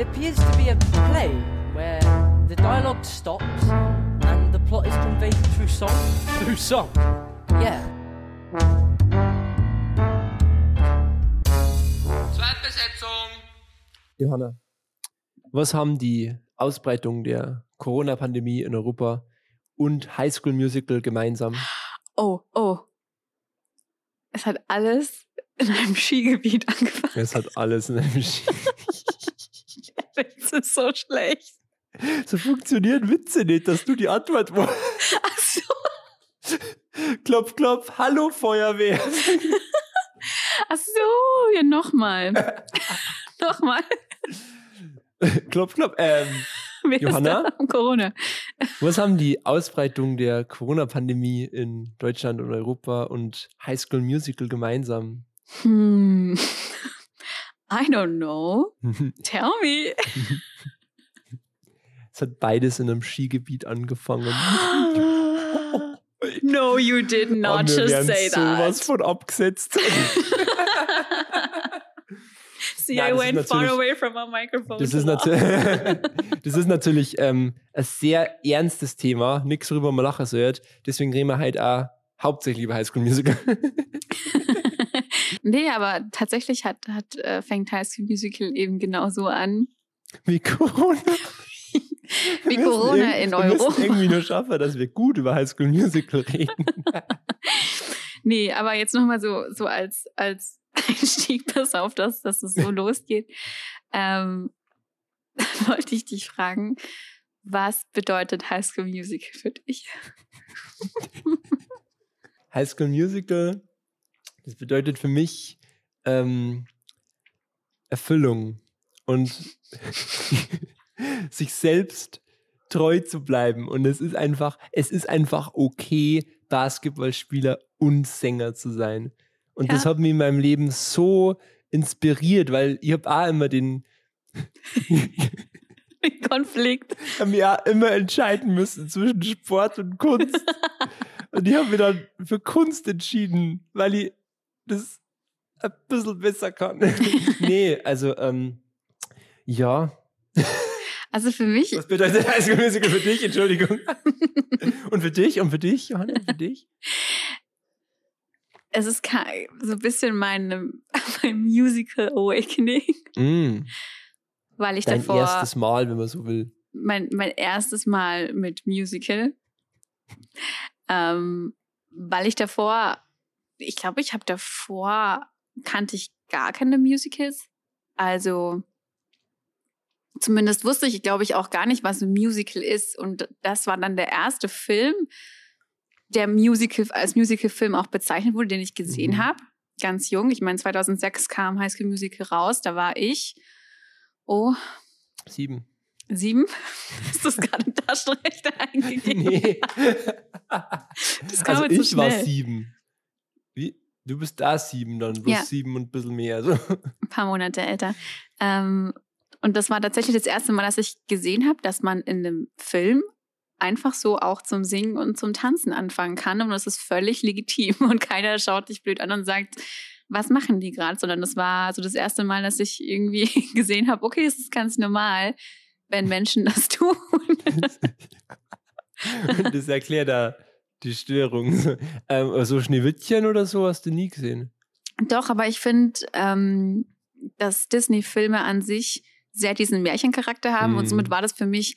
It appears to be a play where the dialogue stops and the plot is conveyed through song. Through song. Yeah. Zweitbesetzung. Johanna, was haben die Ausbreitung der Corona-Pandemie in Europa und High School Musical gemeinsam? Oh, oh. Es hat alles in einem Skigebiet angefangen. Es hat alles in einem Ski Das ist so schlecht. So funktionieren Witze nicht, dass du die Antwort wolltest. Ach so. Klopf, klopf, hallo Feuerwehr. Ach so, ja, nochmal. nochmal. klopf, klopf. Ähm, Wer Johanna? Corona. was haben die Ausbreitung der Corona-Pandemie in Deutschland und Europa und High School Musical gemeinsam? Hm. I don't know. Tell me. Es hat beides in einem Skigebiet angefangen. no, you did not Und wir just say sowas that. von abgesetzt. See, Nein, I went far natürlich- away from our microphone. Das ist, laugh. natür das ist natürlich ähm, ein sehr ernstes Thema, nichts worüber man lachen sollte. Deswegen reden wir halt auch hauptsächlich über High School Musical. nee, aber tatsächlich hat, hat äh, fängt High School Musical eben genau so an. Wie Corona. Wie Wir Corona in Wir müssen Europa. irgendwie nur schaffen, dass wir gut über High School Musical reden. Nee, aber jetzt nochmal so, so als, als Einstieg, pass auf, dass, dass es so losgeht. Ähm, wollte ich dich fragen, was bedeutet High School Musical für dich? High School Musical, das bedeutet für mich ähm, Erfüllung und sich selbst treu zu bleiben. Und es ist einfach, es ist einfach okay, Basketballspieler und Sänger zu sein. Und das Ja. hat mich in meinem Leben so inspiriert, weil ich habe auch immer den, Konflikt. hab mich auch immer entscheiden müssen zwischen Sport und Kunst. und ich habe mich dann für Kunst entschieden, weil ich das ein bisschen besser kann. nee, also, ähm, ja. Also für mich, Was bedeutet High School Musical für dich? Entschuldigung. und für dich? Und für dich, Johanna? Für dich? es ist so ein bisschen meine, mein Musical Awakening, Mm, weil ich dein davor erstes Mal, wenn man so will. mein, mein erstes Mal mit Musical. Ähm, weil ich davor, ich glaube, ich habe davor, kannte ich gar keine Musicals. Also zumindest wusste ich, glaube ich, auch gar nicht, was ein Musical ist. Und das war dann der erste Film, der Musical, als Musicalfilm auch bezeichnet wurde, den ich gesehen Mhm. habe. Ganz jung. Ich meine, 2006 kam High School Musical raus. Da war ich, oh, Sieben. Sieben? Ist das gerade ein Taschenrechner eingegeben? nee. Das kam also jetzt so ich war sieben. Du bist da sieben, dann bloß Ja. sieben und ein bisschen mehr. So. Ein paar Monate älter. Ähm, und das war tatsächlich das erste Mal, dass ich gesehen habe, dass man in einem Film einfach so auch zum Singen und zum Tanzen anfangen kann. Und das ist völlig legitim. Und keiner schaut dich blöd an und sagt, was machen die gerade? Sondern das war so das erste Mal, dass ich irgendwie gesehen habe, okay, es ist ganz normal, wenn Menschen das tun. Und das erklärt da die Störung. So, ähm, so Schneewittchen oder so hast du nie gesehen. Doch, aber ich finde, ähm, dass Disney-Filme an sich sehr diesen Märchencharakter haben und Mhm. somit war das für mich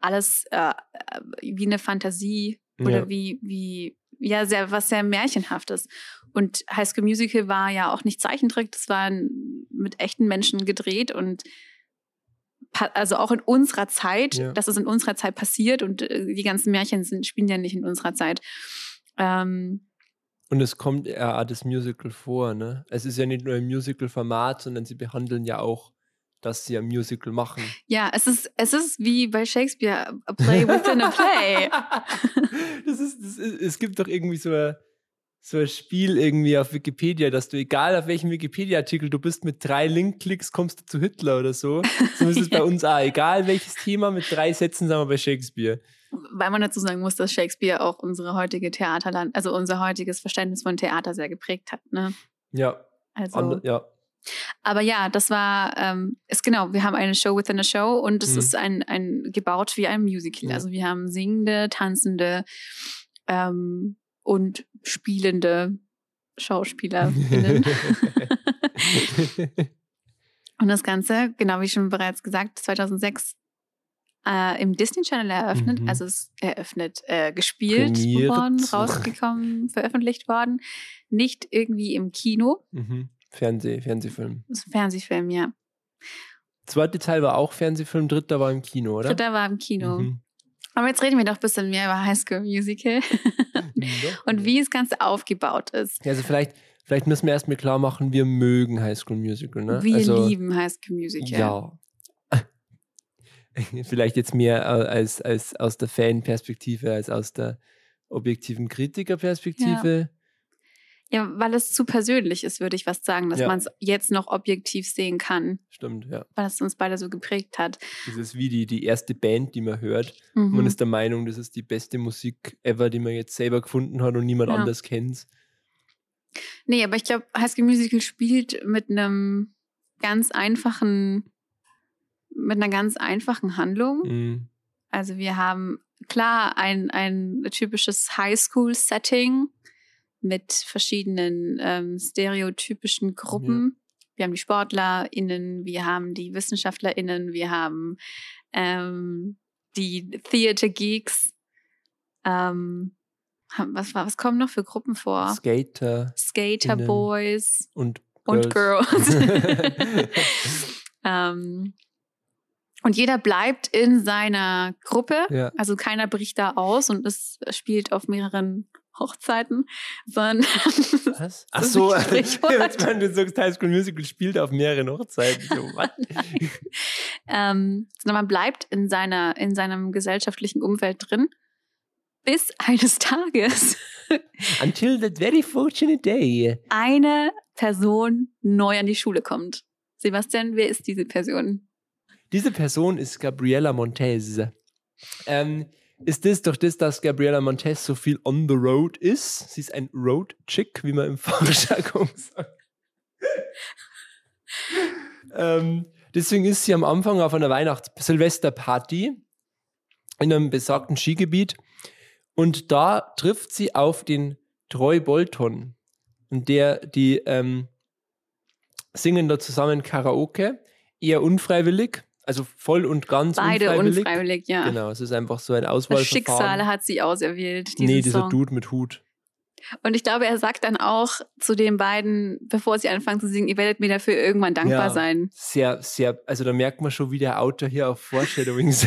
alles äh, äh, wie eine Fantasie oder Ja. wie, wie, ja, sehr, was sehr Märchenhaftes. Und High School Musical war ja auch nicht Zeichentrick, das war mit echten Menschen gedreht und also auch in unserer Zeit, Ja. dass es in unserer Zeit passiert und äh, die ganzen Märchen sind, spielen ja nicht in unserer Zeit. Ähm, Und es kommt ja auch das Musical vor, ne? Es ist ja nicht nur ein Musical-Format, sondern sie behandeln ja auch, dass sie ein Musical machen. Ja, es ist, es ist wie bei Shakespeare, a play within a play. das ist, das ist, es gibt doch irgendwie so ein, so ein Spiel irgendwie auf Wikipedia, dass du, egal auf welchem Wikipedia-Artikel du bist, mit drei Link-Klicks kommst du zu Hitler oder so. So ist es bei uns auch. Egal welches Thema, mit drei Sätzen sind wir bei Shakespeare. Weil man dazu sagen muss, dass Shakespeare auch unsere heutige Theaterland, also unser heutiges Verständnis von Theater sehr geprägt hat. Ne? Ja, Also, ander, ja. Aber ja, das war, ähm, ist genau, wir haben eine Show within a Show und es Mhm. ist ein, ein gebaut wie ein Musical. Ja. Also wir haben singende, tanzende ähm, und spielende SchauspielerInnen. und das Ganze, genau wie schon bereits gesagt, 2006 äh, im Disney Channel eröffnet, Mhm. also es eröffnet, äh, gespielt Prämiert. worden, rausgekommen, veröffentlicht worden. Nicht irgendwie im Kino, mhm. Fernseh, Fernsehfilm. das ist ein Fernsehfilm, ja. Zweite Teil war auch Fernsehfilm, dritter war im Kino, oder? Dritter war im Kino. Mhm. Aber jetzt reden wir doch ein bisschen mehr über High School Musical und wie das Ganze aufgebaut ist. Ja, Also vielleicht, vielleicht müssen wir erstmal klar machen, wir mögen High School Musical, ne? Wir also, lieben High School Musical. Ja. vielleicht jetzt mehr äh, als, als aus der Fanperspektive, als aus der objektiven Kritikerperspektive. Ja, weil es zu persönlich ist, würde ich fast sagen, dass Ja. man es jetzt noch objektiv sehen kann, Stimmt, ja. weil es uns beide so geprägt hat. Das ist wie die, die erste Band, die man hört. Mhm. Man ist der Meinung, das ist die beste Musik ever, die man jetzt selber gefunden hat und niemand Ja. anders kennt. Nee, aber ich glaube, High School Musical spielt mit einem ganz einfachen, mit einer ganz einfachen Handlung. Mhm. Also wir haben klar ein, ein typisches Highschool-Setting mit verschiedenen ähm, stereotypischen Gruppen. Wir haben die SportlerInnen, wir haben die WissenschaftlerInnen, wir haben ähm, die Theater Geeks. Ähm, was, was kommen noch für Gruppen vor? Skater Skater innen. Boys und und Girls. Girls. ähm, und jeder bleibt in seiner Gruppe. ja. Also keiner bricht da aus und es spielt auf mehreren Hochzeiten, sondern Was? Ach so, wenn du sagst, High School Musical spielt auf mehreren Hochzeiten. Ähm, sondern man bleibt in seiner in seinem gesellschaftlichen Umfeld drin, bis eines Tages Until that very fortunate day. eine Person neu an die Schule kommt. Sebastian, wer ist diese Person? Diese Person ist Gabriela Montez. Ähm, ist das durch das, dass Gabriela Montez so viel on the road ist? Sie ist ein Road Chick, wie man im Fachjargon sagt. ähm, deswegen ist sie am Anfang auf einer Weihnachts-Silvesterparty in einem besagten Skigebiet und da trifft sie auf den Troy Bolton und der, die ähm, singen da zusammen Karaoke, eher unfreiwillig, also voll und ganz Beide unfreiwillig. unfreiwillig, ja. Genau, es ist einfach so ein Das Auswahlverfahren. Schicksal hat sie auserwählt, nee, dieser Song. Dude mit Hut. Und ich glaube, er sagt dann auch zu den beiden, bevor sie anfangen zu singen, ihr werdet mir dafür irgendwann dankbar Ja. sein. Sehr, sehr, also da merkt man schon, wie der Autor hier auf Foreshadowing ist.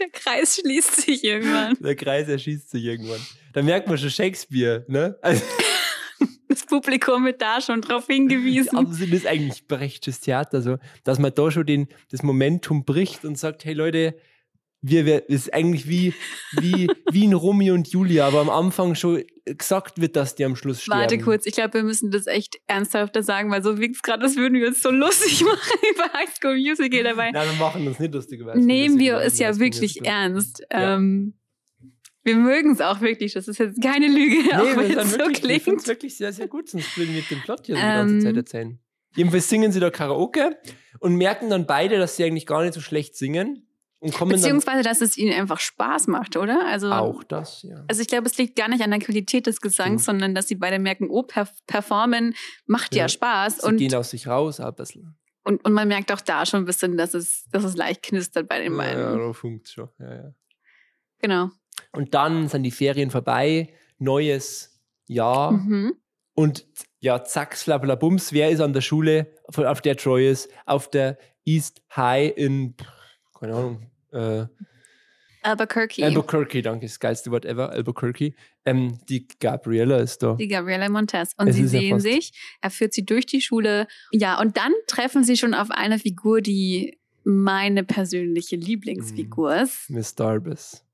Der Kreis schließt sich irgendwann. der Kreis erschießt sich irgendwann. Da merkt man schon Shakespeare, ne? Also, Das Publikum wird da schon drauf hingewiesen. absolut ist eigentlich Brechtsches Theater, so, dass man da schon den, das Momentum bricht und sagt, hey Leute, wir, wir ist eigentlich wie, wie, wie ein Romeo und Julia, aber am Anfang schon gesagt wird, dass die am Schluss sterben. Warte kurz, ich glaube, wir müssen das echt ernsthafter sagen, weil so wirkt es gerade, als würden wir uns so lustig machen über High School Musical dabei. Nein, wir machen uns nicht lustig über High School Nehmen wir es ja wirklich ernst. Ja. Ähm, wir mögen es auch wirklich, das ist jetzt keine Lüge, auch Nee, wenn wir es so wirklich, ich finde klingt. es wirklich sehr, sehr gut, sonst würden wir den Plot hier die ganze Ähm. Zeit erzählen. Jedenfalls singen sie da Karaoke und merken dann beide, dass sie eigentlich gar nicht so schlecht singen und kommen Beziehungsweise, dass es ihnen einfach Spaß macht, oder? Also, auch das, ja. also ich glaube, es liegt gar nicht an der Qualität des Gesangs, Stimmt. sondern dass sie beide merken, oh, perf performen macht ja, Ja. Spaß. Sie Und, gehen aus sich raus auch ein bisschen. und, und man merkt auch da schon ein bisschen, dass es, dass es leicht knistert bei den Ja, beiden. ja, da funkt's schon. Ja, ja. Genau. Und dann sind die Ferien vorbei, neues Jahr Mhm. und ja, zack, slablabums, wer ist an der Schule, von- auf der Troy ist? Auf der East High in, keine Ahnung, äh, Albuquerque. Albuquerque, danke, das geilste Wort ever, Albuquerque. Ähm, die Gabriella ist da. die Gabriela Montez. Und Es sie sehen sich, er führt sie durch die Schule. Ja, und dann treffen sie schon auf eine Figur, die meine persönliche Lieblingsfigur ist. Miss Darbus.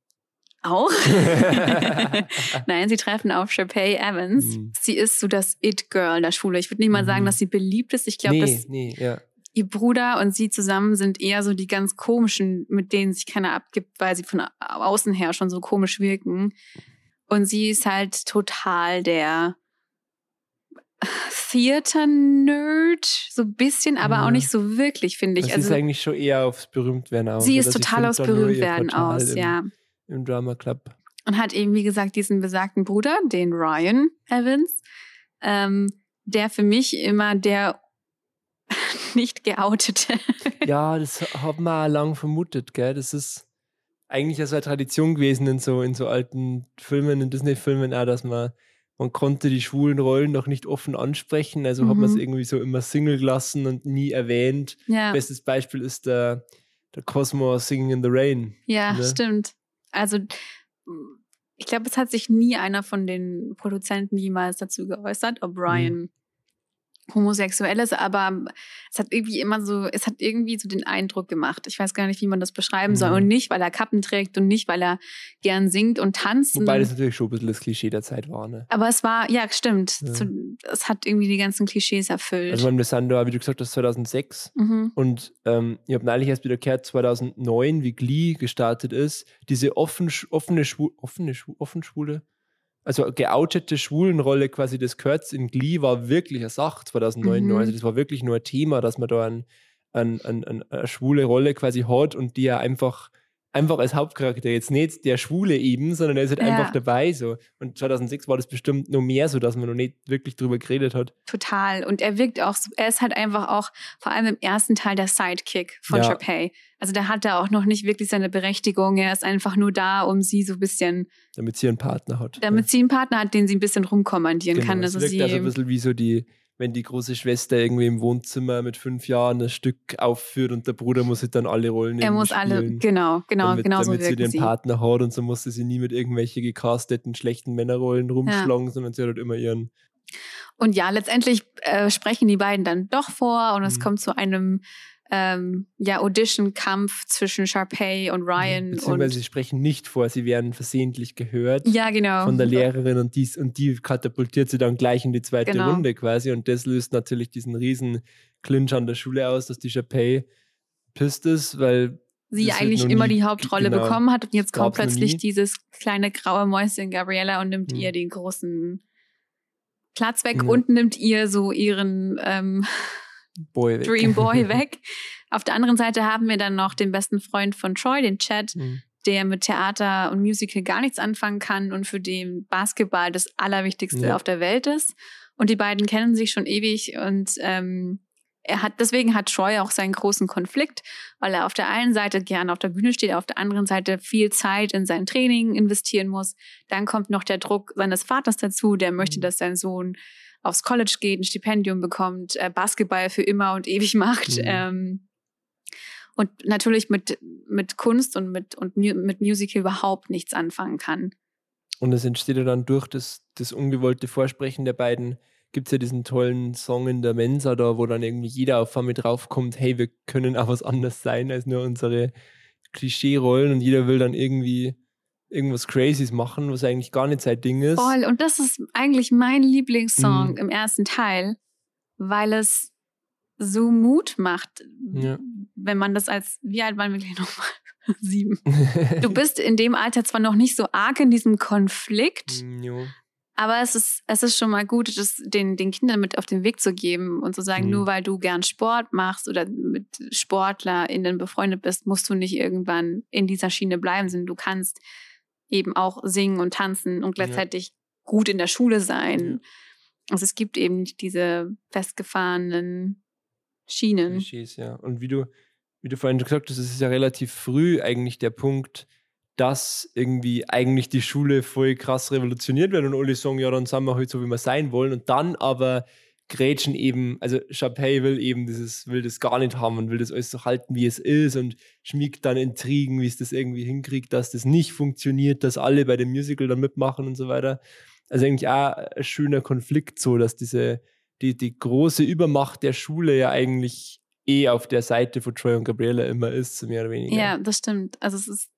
Auch. Nein, sie treffen auf Sharpay Evans. Mhm. Sie ist so das It-Girl der Schule. Ich würde nicht mal sagen, Mhm. dass sie beliebt ist. Ich glaube, nee, dass nee, ja. ihr Bruder und sie zusammen sind eher so die ganz komischen, mit denen sich keiner abgibt, weil sie von au- außen her schon so komisch wirken. Und sie ist halt total der, Theater-Nerd, so ein bisschen, aber Ja. auch nicht so wirklich, finde ich. Also, sie ist Also, eigentlich schon eher aufs Berühmtwerden aus. sie ist total ihr Berühmtwerden aus, ja. Im Drama Club. Und hat eben, wie gesagt, diesen besagten Bruder, den Ryan Evans, ähm, der für mich immer der nicht geoutete. Ja, das hat man auch lang vermutet, gell? Das ist eigentlich ja so eine Tradition gewesen in so, in so alten Filmen, in Disney-Filmen auch, dass man, man konnte die schwulen Rollen noch nicht offen ansprechen, also hat man es Mhm. irgendwie so immer Single gelassen und nie erwähnt. ja, Bestes Beispiel ist der, der Cosmo Singing in the Rain. ja, ne? stimmt. Also ich glaube, es hat sich nie einer von den Produzenten jemals dazu geäußert, ob Ryan homosexuell ist, aber es hat irgendwie immer so, es hat irgendwie so den Eindruck gemacht. Ich weiß gar nicht, wie man das beschreiben soll. Mhm. Und nicht, weil er Kappen trägt und nicht, weil er gern singt und tanzt. Wobei das natürlich schon ein bisschen das Klischee der Zeit war, ne? Aber es war, ja, stimmt. Ja. So, es hat irgendwie die ganzen Klischees erfüllt. Also, sind da, wie du gesagt hast, 2006. mhm. Und ähm, ich habe neulich erst wieder gehört, 2009, wie Glee gestartet ist, diese offen, offene, Schwu offene, Schwu offen schwule, also geoutete Schwulenrolle quasi des Kurtz in Glee war wirklich eine Sache 2009. Mhm. Also das war wirklich nur ein Thema, dass man da ein, ein, ein, ein, eine schwule Rolle quasi hat und die ja einfach, einfach als Hauptcharakter, jetzt nicht der Schwule eben, sondern er ist halt Ja. einfach dabei so. Und 2006 war das bestimmt noch mehr so, dass man noch nicht wirklich drüber geredet hat. Total. Und er wirkt auch, er ist halt einfach auch, vor allem im ersten Teil, der Sidekick von Ja. Sharpay. Also da hat er auch noch nicht wirklich seine Berechtigung. Er ist einfach nur da, um sie so ein bisschen, Damit sie einen Partner hat. damit sie einen Partner hat, den sie ein bisschen rumkommandieren Genau, kann. es Also wirkt sie, also ein bisschen wie so die, wenn die große Schwester irgendwie im Wohnzimmer mit fünf Jahren ein Stück aufführt und der Bruder muss sich dann alle Rollen er muss alle, genau, genau, damit, genau so damit sie den sie. Partner hat und so musste sie nie mit irgendwelche gecasteten schlechten Männerrollen rumschlagen, sondern sie hat halt immer ihren Und ja, letztendlich äh, sprechen die beiden dann doch vor und es Mhm. kommt zu einem ähm, ja, Audition-Kampf zwischen Sharpay und Ryan. beziehungsweise sie Und, sprechen nicht vor, sie werden versehentlich gehört ja, genau. von der Lehrerin und, dies, und die katapultiert sie dann gleich in die zweite Genau. Runde quasi und das löst natürlich diesen riesen Clinch an der Schule aus, dass die Chapey pisst ist, weil sie eigentlich immer nie- die Hauptrolle genau. bekommen hat und jetzt kommt plötzlich dieses kleine graue Mäuschen Gabriella und nimmt Mhm. ihr den großen Platz weg Ja. und nimmt ihr so ihren ähm, Boy weg. Dream Boy weg. Auf der anderen Seite haben wir dann noch den besten Freund von Troy, den Chad, Mhm. der mit Theater und Musical gar nichts anfangen kann und für den Basketball das Allerwichtigste Ja. auf der Welt ist. Und die beiden kennen sich schon ewig und ähm, er hat, deswegen hat Troy auch seinen großen Konflikt, weil er auf der einen Seite gerne auf der Bühne steht, auf der anderen Seite viel Zeit in sein Training investieren muss. Dann kommt noch der Druck seines Vaters dazu, der möchte, Mhm. dass sein Sohn aufs College geht, ein Stipendium bekommt, äh, Basketball für immer und ewig macht. Mhm. Ähm, und natürlich mit, mit Kunst und mit, und mu mit Musical überhaupt nichts anfangen kann. Und es entsteht ja dann durch das, das ungewollte Vorsprechen der beiden, gibt es ja diesen tollen Song in der Mensa da, wo dann irgendwie jeder auf einmal draufkommt, hey, wir können auch was anderes sein als nur unsere Klischee-Rollen und jeder will dann irgendwie irgendwas Crazys machen, was eigentlich gar nicht sein Ding ist. Voll. Und das ist eigentlich mein Lieblingssong Mhm. im ersten Teil, weil es so Mut macht, Ja. wenn man das als, wie alt waren wir gleich nochmal? Sieben. Du bist in dem Alter zwar noch nicht so arg in diesem Konflikt, jo. aber es ist, es ist schon mal gut, das den, den Kindern mit auf den Weg zu geben und zu sagen, Mhm. nur weil du gern Sport machst oder mit SportlerInnen befreundet bist, musst du nicht irgendwann in dieser Schiene bleiben, sondern du kannst eben auch singen und tanzen und Ja. gleichzeitig gut in der Schule sein. Ja. Also es gibt eben nicht diese festgefahrenen Schienen. Klischees, ja. Und wie du, wie du vorhin schon gesagt hast, es ist ja relativ früh eigentlich der Punkt, dass irgendwie eigentlich die Schule voll krass revolutioniert wird und alle sagen, ja, dann sind wir halt so, wie wir sein wollen. Und dann aber Gretchen eben, also Chapey will eben dieses, will das gar nicht haben und will das alles so halten, wie es ist und schmiegt dann Intrigen, wie es das irgendwie hinkriegt, dass das nicht funktioniert, dass alle bei dem Musical dann mitmachen und so weiter. Also eigentlich auch ein schöner Konflikt so, dass diese, die, die große Übermacht der Schule ja eigentlich eh auf der Seite von Troy und Gabriella immer ist, mehr oder weniger. Ja, das stimmt. Also es ist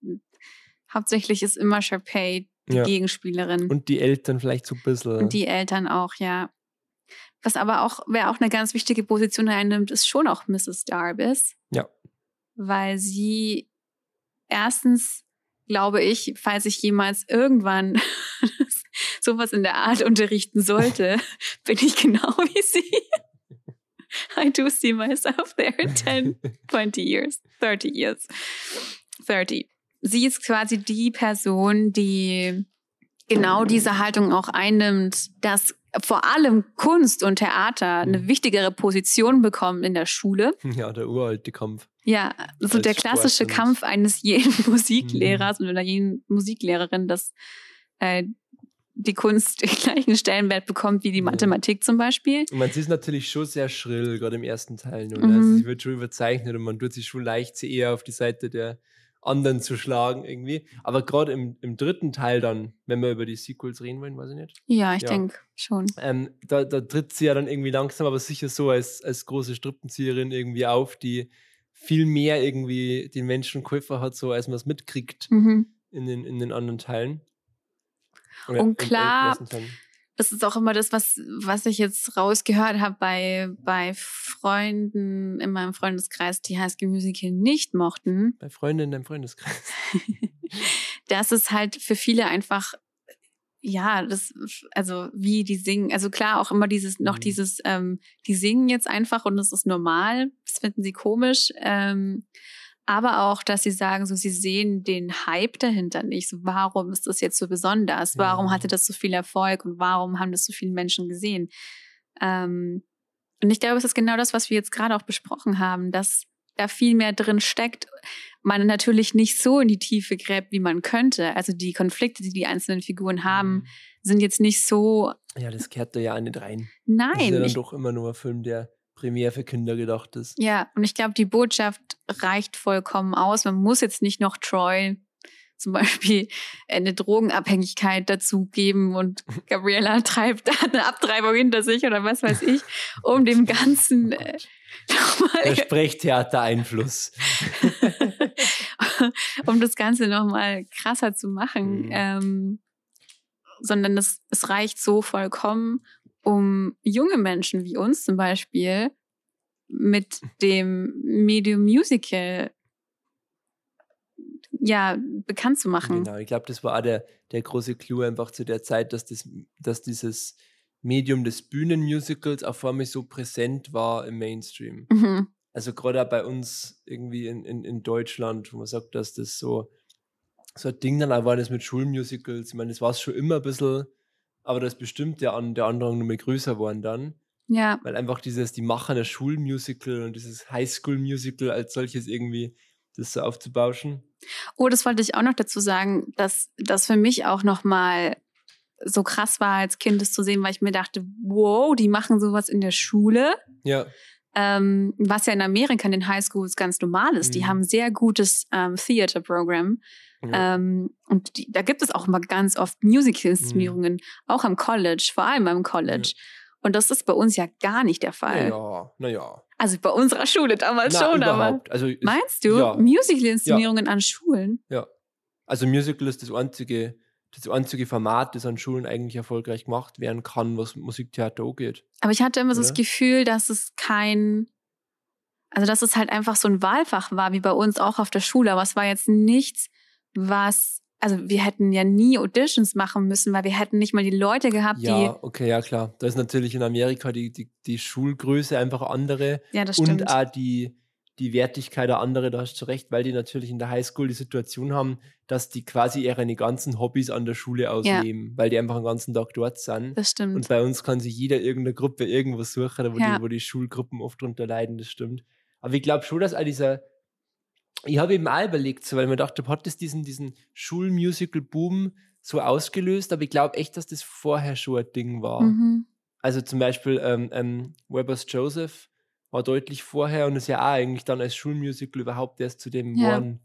hauptsächlich ist immer Sharpay die Ja. Gegenspielerin. Und die Eltern vielleicht so ein bisschen. Und die Eltern auch, ja. Was aber auch, wer auch eine ganz wichtige Position einnimmt, ist schon auch Mrs. Darbus. Ja. Weil sie erstens, glaube ich, falls ich jemals irgendwann sowas in der Art unterrichten sollte, bin ich genau wie sie. I do see myself there in 10, 20 years, 30 years. 30. Sie ist quasi die Person, die genau diese Haltung auch einnimmt, dass vor allem Kunst und Theater eine wichtigere Position bekommen in der Schule. Ja, der uralte Kampf. Ja, so Als der klassische Sport Kampf eines jeden Musiklehrers oder jeden Musiklehrerin, dass äh, die Kunst den gleichen Stellenwert bekommt wie die Ja. Mathematik zum Beispiel. Und man ist natürlich schon sehr schrill, gerade im ersten Teil. Nur, Mhm. ne? also sie wird schon überzeichnet und man tut sich schon leicht sie eher auf die Seite der anderen zu schlagen irgendwie. Aber gerade im, im dritten Teil dann, wenn wir über die Sequels reden wollen, weiß ich nicht, Ja, ich Ja. denke schon. ähm, da, da tritt sie ja dann irgendwie langsam, aber sicher so als, als große Strippenzieherin irgendwie auf, die viel mehr irgendwie den Menschen geholfen hat, so als man es mitkriegt Mhm. in den, in den anderen Teilen. Und im- im klar. Das ist auch immer das, was, was ich jetzt rausgehört habe bei, bei Freunden in meinem Freundeskreis, die High School Musical nicht mochten, Bei Freunden in deinem Freundeskreis. dass es halt für viele einfach, ja, das, also wie die singen, also klar auch immer dieses, noch Mhm. dieses, ähm, die singen jetzt einfach und das ist normal, das finden sie komisch, ähm, aber auch, dass sie sagen, so sie sehen den Hype dahinter nicht. So, warum ist das jetzt so besonders? Warum hatte das so viel Erfolg und warum haben das so viele Menschen gesehen? Ähm, und ich glaube, es ist genau das, was wir jetzt gerade auch besprochen haben, dass da viel mehr drin steckt. Man natürlich nicht so in die Tiefe gräbt, wie man könnte. Also die Konflikte, die die einzelnen Figuren haben, sind jetzt nicht so. Ja, das kehrt da ja nicht rein. Das ist ja Nein, dann ich, doch immer nur ein Film, der primär für Kinder gedacht ist. ja. Und ich glaube, die Botschaft reicht vollkommen aus. Man muss jetzt nicht noch Troy zum Beispiel eine Drogenabhängigkeit dazu geben und Gabriella treibt hat eine Abtreibung hinter sich oder was weiß ich, um dem Ganzen Oh äh, Gott. nochmal Der Sprechtheater-Einfluss. um das Ganze nochmal krasser zu machen. Mhm. Ähm, sondern es, es reicht so vollkommen, um junge Menschen wie uns zum Beispiel mit dem Medium Musical ja bekannt zu machen. Genau, ich glaube, das war auch der, der große Clou einfach zu der Zeit, dass, das, dass dieses Medium des Bühnenmusicals auf einmal so präsent war im Mainstream. Mhm. Also gerade auch bei uns irgendwie in, in, in Deutschland, wo man sagt, dass das so, so ein Ding dann auch war, das mit Schulmusicals. Ich meine, das war es schon immer ein bisschen, aber das bestimmt der, An der Andrang nur mehr größer geworden dann. Ja, Weil einfach dieses, die Macher der Schulmusical und dieses Highschool-Musical als solches irgendwie das so aufzubauschen. Oh, das wollte ich auch noch dazu sagen, dass das für mich auch nochmal so krass war, als Kind das zu sehen, weil ich mir dachte, wow, die machen sowas in der Schule. Ja, Ähm, was ja in Amerika in den Highschools ganz normal ist. Die Mhm. haben ein sehr gutes ähm, Theater-Programm. Ja. Ähm, und die, da gibt es auch immer ganz oft Musical-Inszenierungen, auch am College, vor allem am College. Und das ist bei uns ja gar nicht der Fall. naja, naja. Also bei unserer Schule damals Na, schon, aber. überhaupt. Also, es- Meinst du? Ja. Musical-Inszenierungen an Schulen? Ja. Also Musical ist das einzige, das einzige Format, das an Schulen eigentlich erfolgreich gemacht werden kann, was Musiktheater angeht. Aber ich hatte immer so das? Gefühl, dass es kein, also dass es halt einfach so ein Wahlfach war, wie bei uns auch auf der Schule. Aber es war jetzt nichts, was, also wir hätten ja nie Auditions machen müssen, weil wir hätten nicht mal die Leute gehabt, Ja, okay, ja klar. Da ist natürlich in Amerika die, die, die Schulgröße einfach andere die, ja, das stimmt. und auch die, die Wertigkeit eine andere, da hast du recht, weil die natürlich in der Highschool die Situation haben, dass die quasi ihre ganzen Hobbys an der Schule ausnehmen, weil die einfach den ganzen Tag dort sind. das stimmt. Und bei uns kann sich jeder irgendeine Gruppe irgendwas suchen, wo, Ja. die, wo die Schulgruppen oft drunter leiden, das stimmt. Aber ich glaube schon, dass all dieser. Ich habe eben auch überlegt, so, weil ich mir dachte, hat das diesen, diesen Schulmusical-Boom so ausgelöst, aber ich glaube echt, dass das vorher schon ein Ding war. mhm. Also zum Beispiel ähm, ähm, Weber's Joseph war deutlich vorher und ist ja auch eigentlich dann als Schulmusical überhaupt erst zu dem Ja. geworden,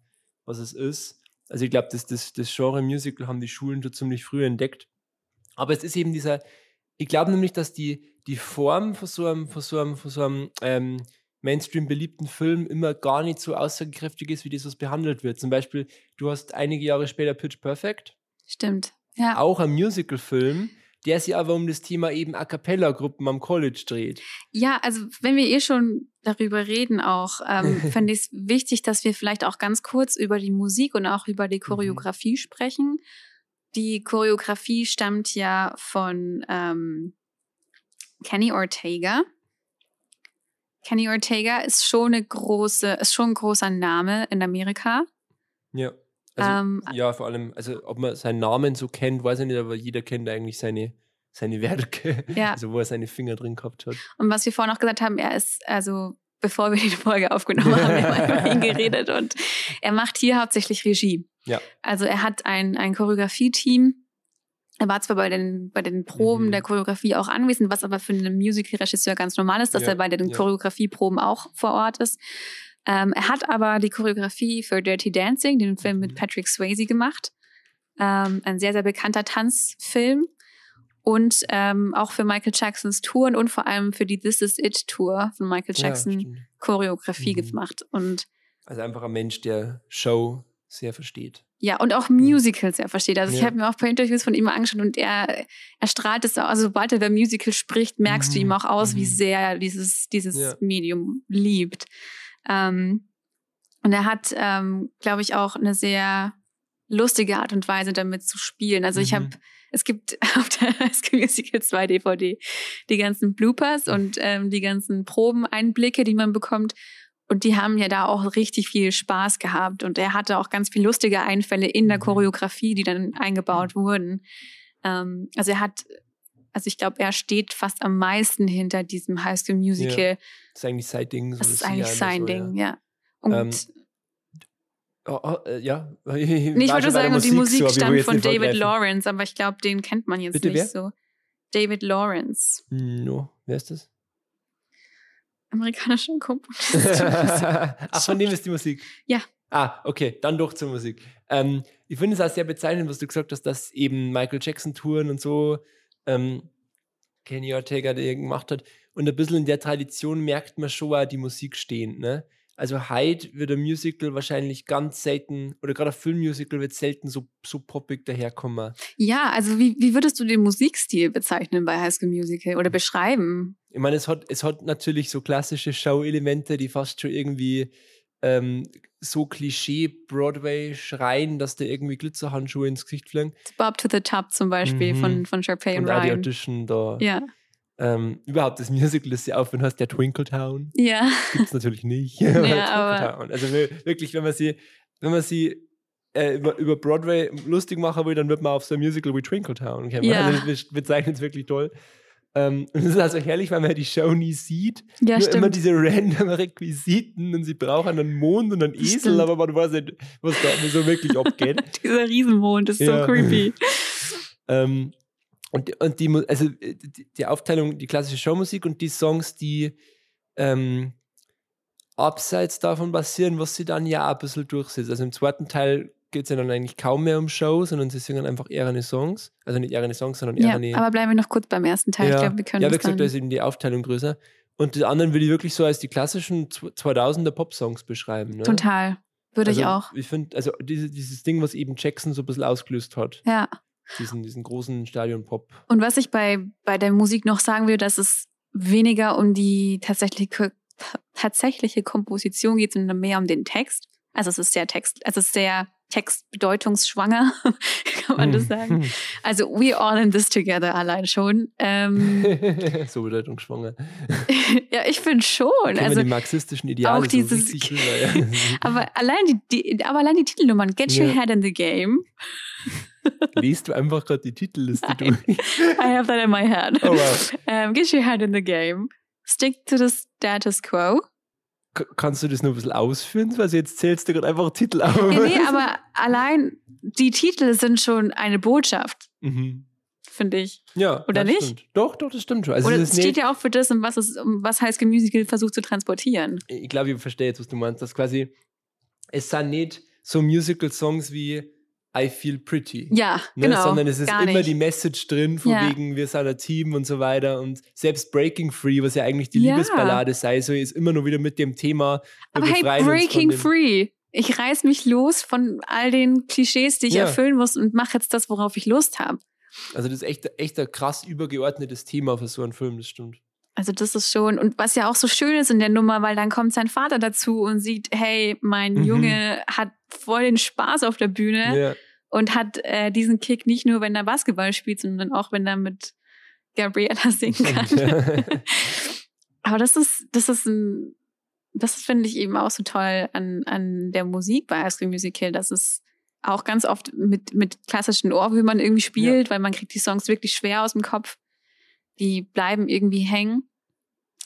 was es ist. Also ich glaube, das, das, das Genre Musical haben die Schulen schon ziemlich früh entdeckt. Aber es ist eben dieser, ich glaube nämlich, dass die, die Form von so einem, von so einem, von so einem ähm, Mainstream beliebten Film immer gar nicht so aussagekräftig ist, wie das was behandelt wird. Zum Beispiel, du hast einige Jahre später Pitch Perfect, Stimmt. Ja. auch ein Musical-Film, der sich aber um das Thema eben A Cappella-Gruppen am College dreht. Ja, also wenn wir eh schon darüber reden, auch ähm, fände ich es wichtig, dass wir vielleicht auch ganz kurz über die Musik und auch über die Choreografie sprechen. die Choreografie stammt ja von ähm, Kenny Ortega. Kenny Ortega ist schon eine große, ist schon ein großer Name in Amerika. Ja. Also, Ähm, ja, vor allem, also ob man seinen Namen so kennt, weiß ich nicht, aber jeder kennt eigentlich seine, seine Werke. Ja. Also wo er seine Finger drin gehabt hat. Und was wir vorhin auch gesagt haben, er ist, also bevor wir die Folge aufgenommen haben, wir haben über ihn geredet und er macht hier hauptsächlich Regie. Ja. Also er hat ein, ein Choreografie-Team. Er war zwar bei den, bei den Proben Mhm. der Choreografie auch anwesend, was aber für einen Musical-Regisseur ganz normal ist, dass Ja, er bei den ja. Choreografieproben auch vor Ort ist. Ähm, er hat aber die Choreografie für Dirty Dancing, den Film mit Mhm. Patrick Swayze, gemacht. Ähm, ein sehr, sehr bekannter Tanzfilm. Und ähm, auch für Michael Jacksons Touren und vor allem für die This Is It Tour von Michael Ja, Jackson stimmt. Choreografie Mhm. gemacht. Und Also einfach ein Mensch, der Show sehr versteht. ja, und auch Musicals er versteht. Also ich Ja. habe mir auch ein paar Interviews von ihm angeschaut und er, er strahlt es auch. Also sobald er über Musical spricht, merkst du Mhm. ihm auch aus, wie Mhm. sehr er dieses, dieses Ja. Medium liebt. Ähm, und er hat, ähm, glaube ich, auch eine sehr lustige Art und Weise damit zu spielen. Also ich Mhm. habe, es gibt auf der High School Musical 2 DVD die ganzen Bloopers und ähm, die ganzen Probeneinblicke, die man bekommt. Und die haben ja da auch richtig viel Spaß gehabt. Und er hatte auch ganz viel lustige Einfälle in der Mhm. Choreografie, die dann eingebaut wurden. Ähm, also er hat, also ich glaube, er steht fast am meisten hinter diesem High School Musical. Das ist eigentlich sein Ding. So Das ist eigentlich sein so, Ding, Ja. ja. Und Ähm, Oh, oh, äh, ja. nee, ich wollte sagen, und die Musik so, ich stammt von David. Lawrence, aber ich glaube, den kennt man jetzt Bitte, nicht wer? so. David Lawrence, No, wer ist das? Amerikanischer Komponist. Ach, von dem ist die Musik. Ja. Ah, okay, dann doch zur Musik. Ähm, ich finde es auch sehr bezeichnend, was du gesagt hast, dass eben Michael Jackson Touren und so ähm, Kenny Ortega der gemacht hat. Und ein bisschen in der Tradition merkt man schon auch die Musik stehend. Ne? Also heute wird ein Musical wahrscheinlich ganz selten, oder gerade ein Filmmusical wird selten so, so poppig daherkommen. Ja, also wie, wie würdest du den Musikstil bezeichnen bei High School Musical oder beschreiben? Ich meine, es hat, es hat natürlich so klassische Show-Elemente, die fast schon irgendwie ähm, so Klischee-Broadway schreien, dass da irgendwie Glitzerhandschuhe ins Gesicht fliegen. Bob to the Top zum Beispiel Mhm. von, von Sharpay und Und auch die Ryan. Audition da. Ja, Ähm, überhaupt das Musical, das sie aufhören, heißt der Twinkletown. ja. Gibt es natürlich nicht. aber- Twinkletown. Also wir- wirklich, wenn man sie, wenn man sie äh, über, über Broadway lustig machen will, dann wird man auf so ein Musical wie Twinkletown kommen. Ja. Also wir, wir zeichnen es wirklich toll. Ähm, und es ist also herrlich, weil man die Show nie sieht. Ja, Nur immer stimmt. diese random Requisiten und sie brauchen einen Mond und einen Esel, Stimmt. aber man weiß nicht, was da so wirklich abgeht. Dieser Riesenmond ist Ja. so creepy. ähm, und, und die, also äh, die, die Aufteilung, die klassische Showmusik und die Songs, die ähm, abseits davon basieren, was sie dann ja ein bisschen durchsetzt. Also im zweiten Teil geht es ja dann eigentlich kaum mehr um Show, sondern sie singen einfach eher eine Songs. Also nicht eher eine Songs, sondern eher Ja, aber bleiben wir noch kurz beim ersten Teil. ja, Ich glaube, wir können ja, wie gesagt, da ist eben die Aufteilung größer. Und die anderen würde ich wirklich so als die klassischen 2000er Pop-Songs beschreiben. Ne? Total. Würde also, ich auch. Ich finde, also diese, dieses Ding, was eben Jackson so ein bisschen ausgelöst hat, Ja. Diesen, diesen großen Stadion-Pop. Und was ich bei, bei der Musik noch sagen will, dass es weniger um die tatsächliche, tatsächliche Komposition geht, sondern mehr um den Text. Also es ist sehr Text, also es ist sehr textbedeutungsschwanger, kann man das sagen. Also we all in this together allein schon. Ähm, so bedeutungsschwanger. ja, ich finde schon. Kennen wir Also die marxistischen Ideale auch dieses- so rüber, ja. aber allein die, die, aber allein die Titelnummern, Get Your Ja. Head in the Game. Liest du einfach gerade die Titelliste Nein. durch. I have that in my head. Oh, wow. Um, get your head in the game. Stick to the status quo. Kannst du das nur ein bisschen ausführen? Weil jetzt zählst du gerade einfach Titel auf. Ja, nee, aber allein die Titel sind schon eine Botschaft, Mhm. finde ich. Ja, Oder das nicht? Stimmt. Doch, doch, das stimmt schon. Also Oder es steht ja auch für das, um was, es, um was High School Musical versucht zu transportieren. ich glaube, ich verstehe jetzt, was du meinst. Dass quasi, es sind nicht so Musical-Songs wie I Feel Pretty. Ja, Ne, genau. sondern es ist immer nicht. die Message drin, von Ja. wegen, wir sind ein Team und so weiter. Und selbst Breaking Free, was ja eigentlich die Ja. Liebesballade sei, so ist immer nur wieder mit dem Thema. Aber hey, Breaking Free. Ich reiß mich los von all den Klischees, die ich Ja. erfüllen muss und mache jetzt das, worauf ich Lust habe. Also, das ist echt, echt ein krass übergeordnetes Thema für so einen Film, das stimmt. Also das ist schon, und was ja auch so schön ist in der Nummer, weil dann kommt sein Vater dazu und sieht, hey, mein Mhm. Junge hat voll den Spaß auf der Bühne Ja. und hat äh, diesen Kick nicht nur, wenn er Basketball spielt, sondern auch, wenn er mit Gabriella singen kann. Aber das ist, das ist ein, das finde ich eben auch so toll an, an der Musik bei High School Musical, dass es auch ganz oft mit, mit klassischen Ohrwürmern irgendwie spielt, weil man kriegt die Songs wirklich schwer aus dem Kopf. Die bleiben irgendwie hängen.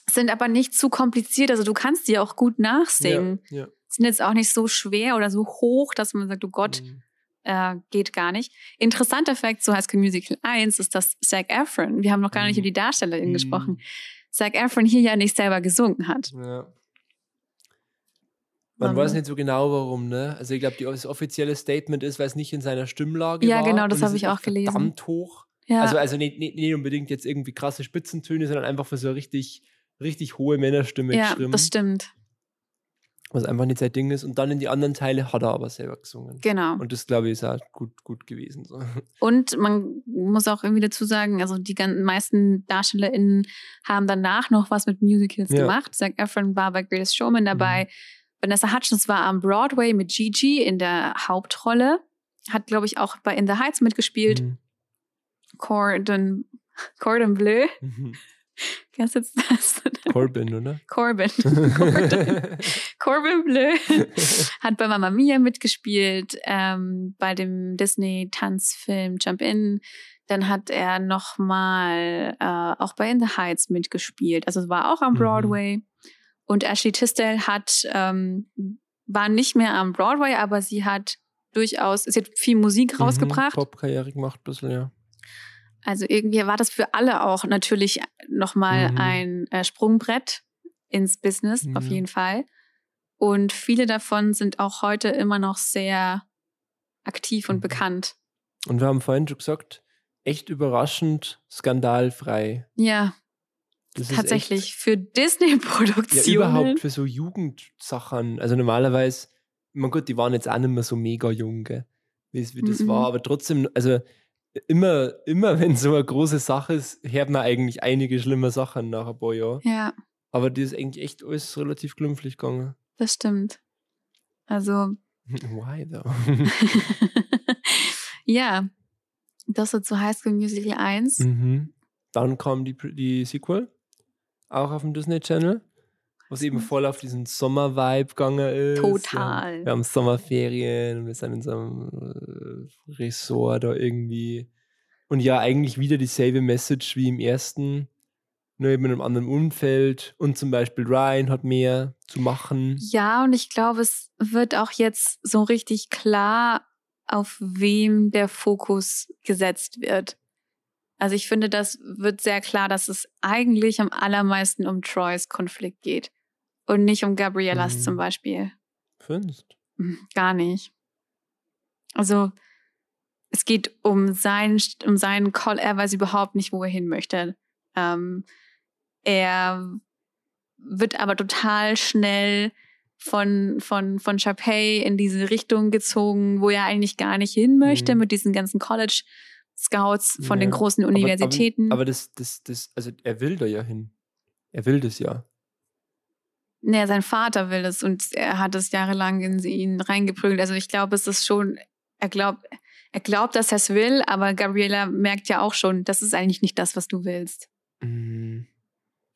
Sind aber nicht zu kompliziert. Also du kannst die auch gut nachsingen. Ja, ja. Sind jetzt auch nicht so schwer oder so hoch, dass man sagt, oh Gott, Mhm. äh, geht gar nicht. Interessanter Fakt zu High School Musical 1 ist, dass Zac Efron, wir haben noch gar nicht Mhm. über die Darstellerin Mhm. gesprochen, Zac Efron hier ja nicht selber gesungen hat. Ja. Man Sondern- weiß nicht so genau, warum, ne? Also ich glaube, das offizielle Statement ist, weil es nicht in seiner Stimmlage Ja, war. genau, das habe ich auch gelesen. Verdammt hoch. Ja, Also, also nicht, nicht, nicht unbedingt jetzt irgendwie krasse Spitzentöne, sondern einfach für so richtig, richtig hohe Männerstimme ja geschrieben. das stimmt. was einfach nicht sein Ding ist. Und dann in die anderen Teile hat er aber selber gesungen. Genau. Und das, glaube ich, ist auch gut, gut gewesen. So. Und man muss auch irgendwie dazu sagen, also die ganzen meisten DarstellerInnen haben danach noch was mit Musicals Ja. gemacht. Zac Efron war bei Greatest Showman Mhm. dabei. Vanessa Hutchins war am Broadway mit Gigi in der Hauptrolle. Hat, glaube ich, auch bei In the Heights mitgespielt. Mhm. Cordon, Cordon Bleu. Mhm. Wer ist jetzt das? Corbin, oder? Corbin. Corbin. Corbin Bleu hat bei Mamma Mia mitgespielt, ähm, bei dem Disney-Tanzfilm Jump In. Dann hat er nochmal äh, auch bei In the Heights mitgespielt. Also es war auch am Mhm. Broadway. Und Ashley Tisdale hat, ähm, war nicht mehr am Broadway, aber sie hat durchaus, sie hat viel Musik rausgebracht. Mhm, Pop-Karriere gemacht, ein bisschen, ja. Also irgendwie war das für alle auch natürlich nochmal Mhm. ein äh, Sprungbrett ins Business, auf Ja. jeden Fall. Und viele davon sind auch heute immer noch sehr aktiv und Mhm. bekannt. Und wir haben vorhin schon gesagt, echt überraschend skandalfrei. Ja, tatsächlich. Echt, Für ja, Disney-Produktionen. überhaupt für so Jugendsachen. Also normalerweise, mein Gott, die waren jetzt auch nicht mehr so mega jung, gell, wie, das Mhm. war. Aber trotzdem, also immer, immer wenn so eine große Sache ist, hört man eigentlich einige schlimme Sachen nach ein paar Jahren. ja, Aber die ist eigentlich echt alles relativ glimpflich gegangen. das stimmt. Also, Why though? ja, das so zu High School Musical 1. mhm. Dann kam die, die Sequel, auch auf dem Disney Channel, was eben voll auf diesen Sommer-Vibe gegangen ist. Total. Ja. Wir haben Sommerferien und wir sind in so einem äh, Resort da irgendwie. Und ja, eigentlich wieder dieselbe Message wie im ersten, nur eben in einem anderen Umfeld. Und zum Beispiel Ryan hat mehr zu machen. Ja, und ich glaube, es wird auch jetzt so richtig klar, auf wem der Fokus gesetzt wird. Also ich finde, das wird sehr klar, dass es eigentlich am allermeisten um Troys Konflikt geht und nicht um Gabriellas Mhm. zum Beispiel. Findest? Hm, Gar nicht. Also es geht um seinen, um seinen Call, er weiß überhaupt nicht, wo er hin möchte. Ähm, er wird aber total schnell von, von, von Chapey in diese Richtung gezogen, wo er eigentlich gar nicht hin möchte, Mhm. mit diesen ganzen College Scouts von den Ja. großen Aber- Universitäten. Aber, aber das, das, das, also er will da ja hin. Er will das ja. Nee, sein Vater will es und er hat es jahrelang in ihn reingeprügelt. Also ich glaube, es ist schon, er glaubt, er glaubt, dass er es will, aber Gabriela merkt ja auch schon, das ist eigentlich nicht das, was du willst. Mm.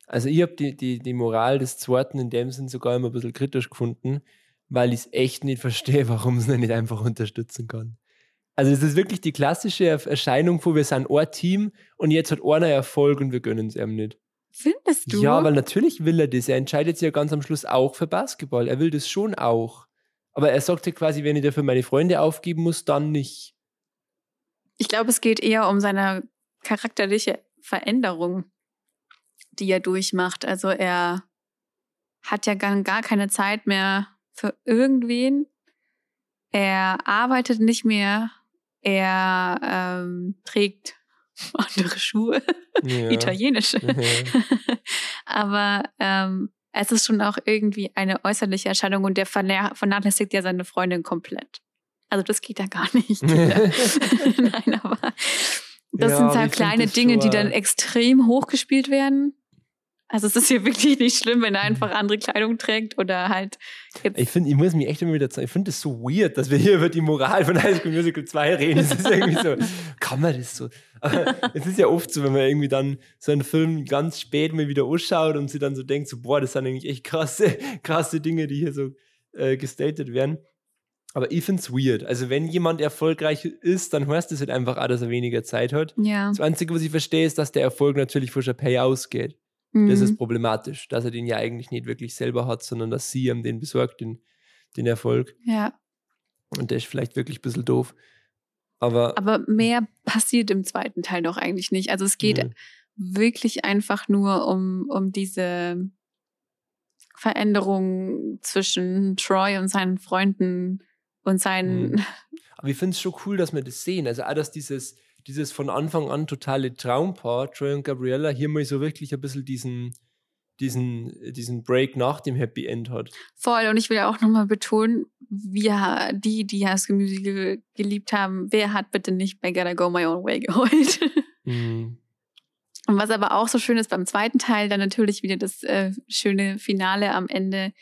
Also ich habe die, die, die Moral des Zweiten in dem Sinn sogar immer ein bisschen kritisch gefunden, weil ich es echt nicht verstehe, warum es nicht einfach unterstützen kann. Also es ist wirklich die klassische Erscheinung von wir sind ein Team und jetzt hat einer Erfolg und wir gönnen es ihm nicht. Findest du? Ja, weil natürlich will er das. Er entscheidet sich ja ganz am Schluss auch für Basketball. Er will das schon auch. Aber er sagt ja quasi, wenn ich dafür meine Freunde aufgeben muss, dann nicht. ich glaube, es geht eher um seine charakterliche Veränderung, die er durchmacht. Also er hat ja gar, gar keine Zeit mehr für irgendwen. Er arbeitet nicht mehr. Er ähm, trägt andere Schuhe, Ja. italienische. Ja. Aber ähm, es ist schon auch irgendwie eine äußerliche Erscheinung und der verna- vernachlässigt ja seine Freundin komplett. Also das geht ja gar nicht. Nein, aber das Ja, sind halt kleine Dinge, die dann extrem hochgespielt werden. Also es ist hier wirklich nicht schlimm, wenn er einfach andere Kleidung trägt oder halt jetzt. Ich finde, ich muss mich echt immer wieder zeigen. Ich finde das so weird, dass wir hier über die Moral von High School Musical 2 reden. Das ist irgendwie so, kann man das so? Aber es ist ja oft so, wenn man irgendwie dann so einen Film ganz spät mal wieder anschaut und sie dann so denkt, so, boah, das sind eigentlich echt krasse, krasse Dinge, die hier so äh, gestatet werden. Aber ich finde es weird. Also, wenn jemand erfolgreich ist, dann heißt das halt einfach auch, dass er weniger Zeit hat. ja. Das Einzige, was ich verstehe, ist, dass der Erfolg natürlich von Chappelle ausgeht. Das Mhm. ist problematisch, dass er den ja eigentlich nicht wirklich selber hat, sondern dass sie ihm den besorgt, den, den Erfolg. ja. Und der ist vielleicht wirklich ein bisschen doof. Aber, Aber mehr passiert im zweiten Teil doch eigentlich nicht. Also es geht Nö. wirklich einfach nur um, um diese Veränderung zwischen Troy und seinen Freunden und seinen. Mhm. aber ich finde es schon cool, dass wir das sehen. Also auch, dass dieses, dieses von Anfang an totale Traumpaar, Troy und Gabriella, hier mal so wirklich ein bisschen diesen, diesen, diesen Break nach dem Happy End hat. Voll. Und ich will auch nochmal betonen, wir, die, die High School Musical geliebt haben, wer hat bitte nicht bei Gotta Go My Own Way geheult? Mhm. Und was aber auch so schön ist beim zweiten Teil, dann natürlich wieder das äh, schöne Finale am Ende,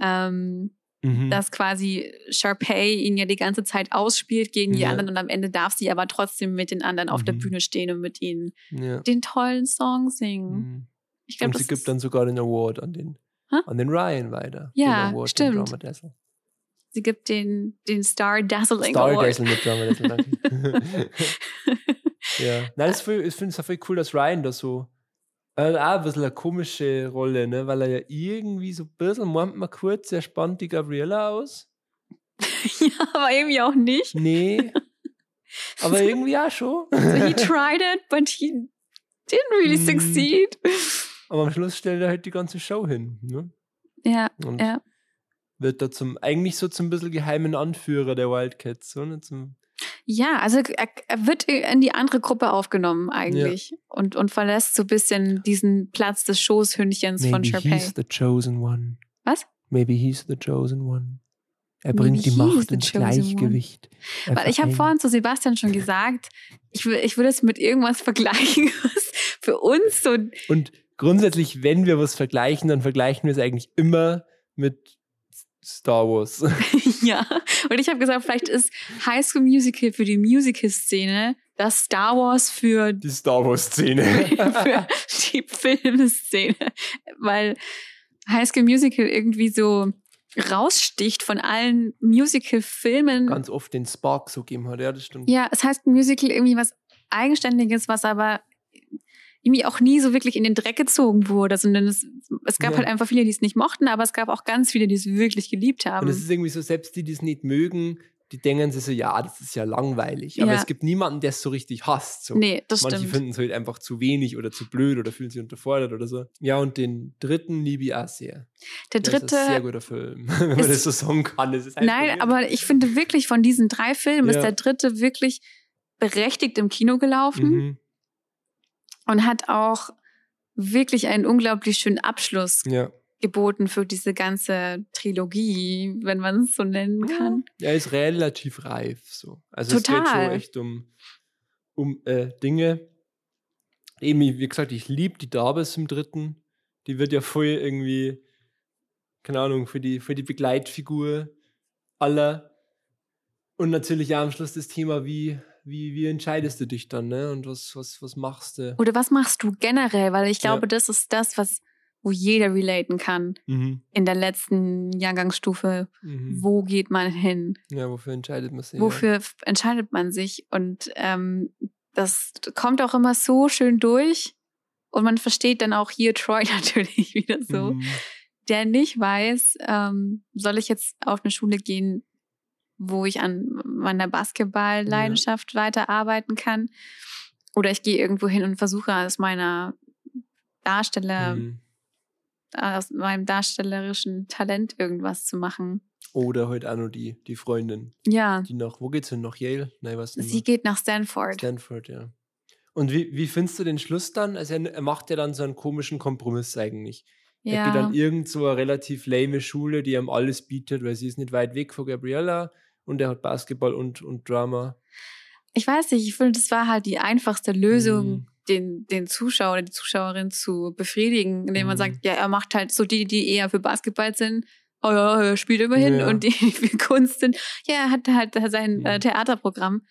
ähm, Mhm. dass quasi Sharpay ihn ja die ganze Zeit ausspielt gegen die Ja. anderen und am Ende darf sie aber trotzdem mit den anderen auf der Mhm. Bühne stehen und mit ihnen ja. den tollen Song singen. Mhm. Ich glaube, Und das sie gibt dann sogar den Award an den, an den Ryan weiter. Ja, den Award, stimmt. Den sie gibt den, den Star Dazzling Star Award. Dazzle mit Drama Dazzle, danke. ja. Nein, das ich finde es voll cool, dass Ryan da so äh, auch ein bisschen eine komische Rolle, ne? weil er ja irgendwie so ein bisschen, meint man kurz, er spannt die Gabriella aus. ja, aber irgendwie auch nicht. Nee. Aber irgendwie auch schon. So, he tried it, but he didn't really Mhm. succeed. Aber am Schluss stellt er halt die ganze Show hin. Ne? Ja, Und ja. wird da zum, eigentlich so zum bisschen geheimen Anführer der Wildcats. So, ne? zum, Ja, also er, er wird in die andere Gruppe aufgenommen eigentlich und, und verlässt so ein bisschen diesen Platz des Schoßhündchens von Maybe Sharpay. he's the chosen one. Was? Maybe he's the chosen one. Er Maybe bringt die he's Macht ins. Gleichgewicht. Weil ich habe vorhin zu Sebastian schon gesagt, ich, will- ich würde es mit irgendwas vergleichen, was für uns so Und grundsätzlich, wenn wir was vergleichen, dann vergleichen wir es eigentlich immer mit Star Wars. ja. Und ich habe gesagt, vielleicht ist High School Musical für die Musical-Szene das Star Wars für Die Star Wars-Szene. für die Filmszene, weil High School Musical irgendwie so raussticht von allen Musical-Filmen. Ganz oft den Spark so gegeben hat. Ja, das stimmt. Ja, es heißt Musical irgendwie was Eigenständiges, was aber irgendwie auch nie so wirklich in den Dreck gezogen wurde, sondern es, es gab Ja. halt einfach viele, die es nicht mochten, aber es gab auch ganz viele, die es wirklich geliebt haben. Und es ist irgendwie so, selbst die, die es nicht mögen, die denken sich so, ja, das ist ja langweilig. Aber Ja. es gibt niemanden, der es so richtig hasst. So. nee, das Manche stimmt. finden es halt einfach zu wenig oder zu blöd oder fühlen sich unterfordert oder so. Ja, und den dritten liebe ich auch sehr. Der Das ist ein sehr dritte, guter Film, wenn man ist- das so sagen kann. Das ist nein, wirklich- aber ich finde wirklich von diesen drei Filmen ist Ja. der dritte wirklich berechtigt im Kino gelaufen Mhm. Und hat auch wirklich einen unglaublich schönen Abschluss Ja. geboten für diese ganze Trilogie, wenn man es so nennen kann. Er ist relativ reif so. Also es geht Total. schon echt um, um äh, Dinge. Eben, wie gesagt, ich liebe die Darbes im dritten. Die wird ja voll irgendwie, keine Ahnung, für die, für die Begleitfigur aller. Und natürlich auch am Schluss das Thema, wie, wie, wie entscheidest du dich dann, ne? Und was, was, was machst du? Oder was machst du generell? Weil ich Ja. glaube, das ist das, was, wo jeder relaten kann Mhm. in der letzten Jahrgangsstufe. Mhm. Wo geht man hin? Ja, wofür entscheidet man sich? Wofür f- entscheidet man sich? Und ähm, das kommt auch immer so schön durch. Und man versteht dann auch hier Troy natürlich wieder Ja? so, Mhm. der nicht weiß, ähm, soll ich jetzt auf eine Schule gehen, wo ich an meiner Basketball-Leidenschaft weiterarbeiten kann? Oder ich gehe irgendwo hin und versuche aus meiner Darsteller, Mhm. aus meinem darstellerischen Talent irgendwas zu machen. Oder heute auch noch die, die Freundin, Ja, die nach, wo geht's hin? Nach Yale? Nein, was nicht sie mehr. geht nach Stanford. Stanford, ja. Und wie, wie findest du den Schluss dann? Also er, macht ja dann so einen komischen Kompromiss eigentlich. Er geht Ja, an irgend so eine relativ lame Schule, die ihm alles bietet, weil sie ist nicht weit weg von Gabriella und er hat Basketball und, und Drama. ich weiß nicht, ich finde, das war halt die einfachste Lösung Mhm. den, den Zuschauer oder die Zuschauerin zu befriedigen, indem man Mhm. sagt, ja, er macht halt so die, die eher für Basketball sind. Oh ja, er spielt immerhin. Ja. Und die die für Kunst sind, ja, er hat halt sein Mhm. äh, Theaterprogramm.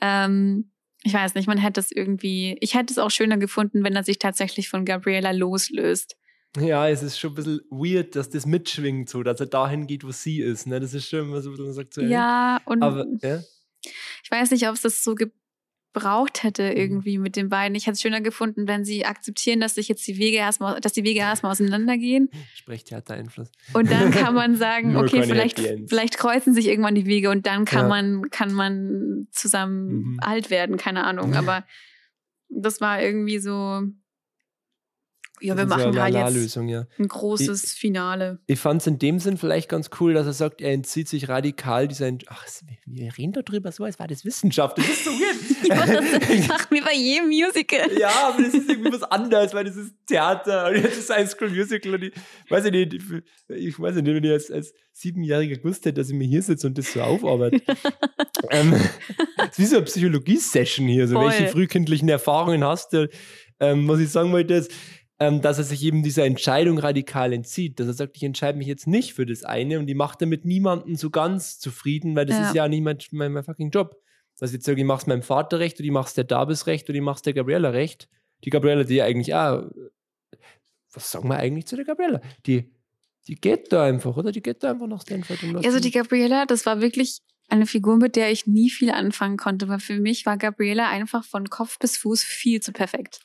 Ähm, ich weiß nicht, man hätte es irgendwie, ich hätte es auch schöner gefunden, wenn er sich tatsächlich von Gabriella loslöst. Ja, es ist schon ein bisschen weird, dass das mitschwingt, so, dass er dahin geht, wo sie ist. Ne? Das ist schon immer so, man sagt, so, hey. Ja, und Aber, ja. ich weiß nicht, ob es das so gebraucht hätte Mhm. irgendwie mit den beiden. Ich hätte es schöner gefunden, wenn sie akzeptieren, dass sich jetzt die Wege erstmal, dass die Wege erstmal auseinandergehen. Sprechtheater-Einfluss. Und dann kann man sagen, okay, vielleicht, vielleicht kreuzen sich irgendwann die Wege und dann kann Ja. man, kann man zusammen Mhm. alt werden, keine Ahnung. Aber das war irgendwie so, ja, wir machen halt jetzt ja. ein großes Finale. Ich fand es in dem Sinn vielleicht ganz cool, dass er sagt, er entzieht sich radikal dieser. Ach, wir reden darüber so, als war das Wissenschaft. Das ist so Ja, das weird. machen wir bei jedem Musical. ja, aber das ist irgendwie was anderes, weil das ist Theater und jetzt ist ein School Musical und ich weiß nicht, ich, ich weiß nicht, wenn ich als, als Siebenjähriger gewusst hätte, dass ich mir hier sitze und das so aufarbeite. ähm, das ist wie so eine Psychologie-Session hier, so Voll. welche frühkindlichen Erfahrungen hast du. Ähm, was ich sagen wollte, ist, ähm, dass er sich eben dieser Entscheidung radikal entzieht. Dass er sagt, ich entscheide mich jetzt nicht für das eine und ich mache damit niemanden so ganz zufrieden, weil das Ja. ist ja nicht mein, mein, mein fucking Job. Dass ich jetzt sage, ich mach's meinem Vater recht und ich mach's der Dabis recht und ich mach's der Gabriella recht. Die Gabriella, die ja eigentlich auch, was sagen wir eigentlich zu der Gabriella? Die, die geht da einfach, oder? Die geht da einfach nach Stanford und Also die Gabriella, das war wirklich eine Figur, mit der ich nie viel anfangen konnte, weil für mich war Gabriella einfach von Kopf bis Fuß viel zu perfekt.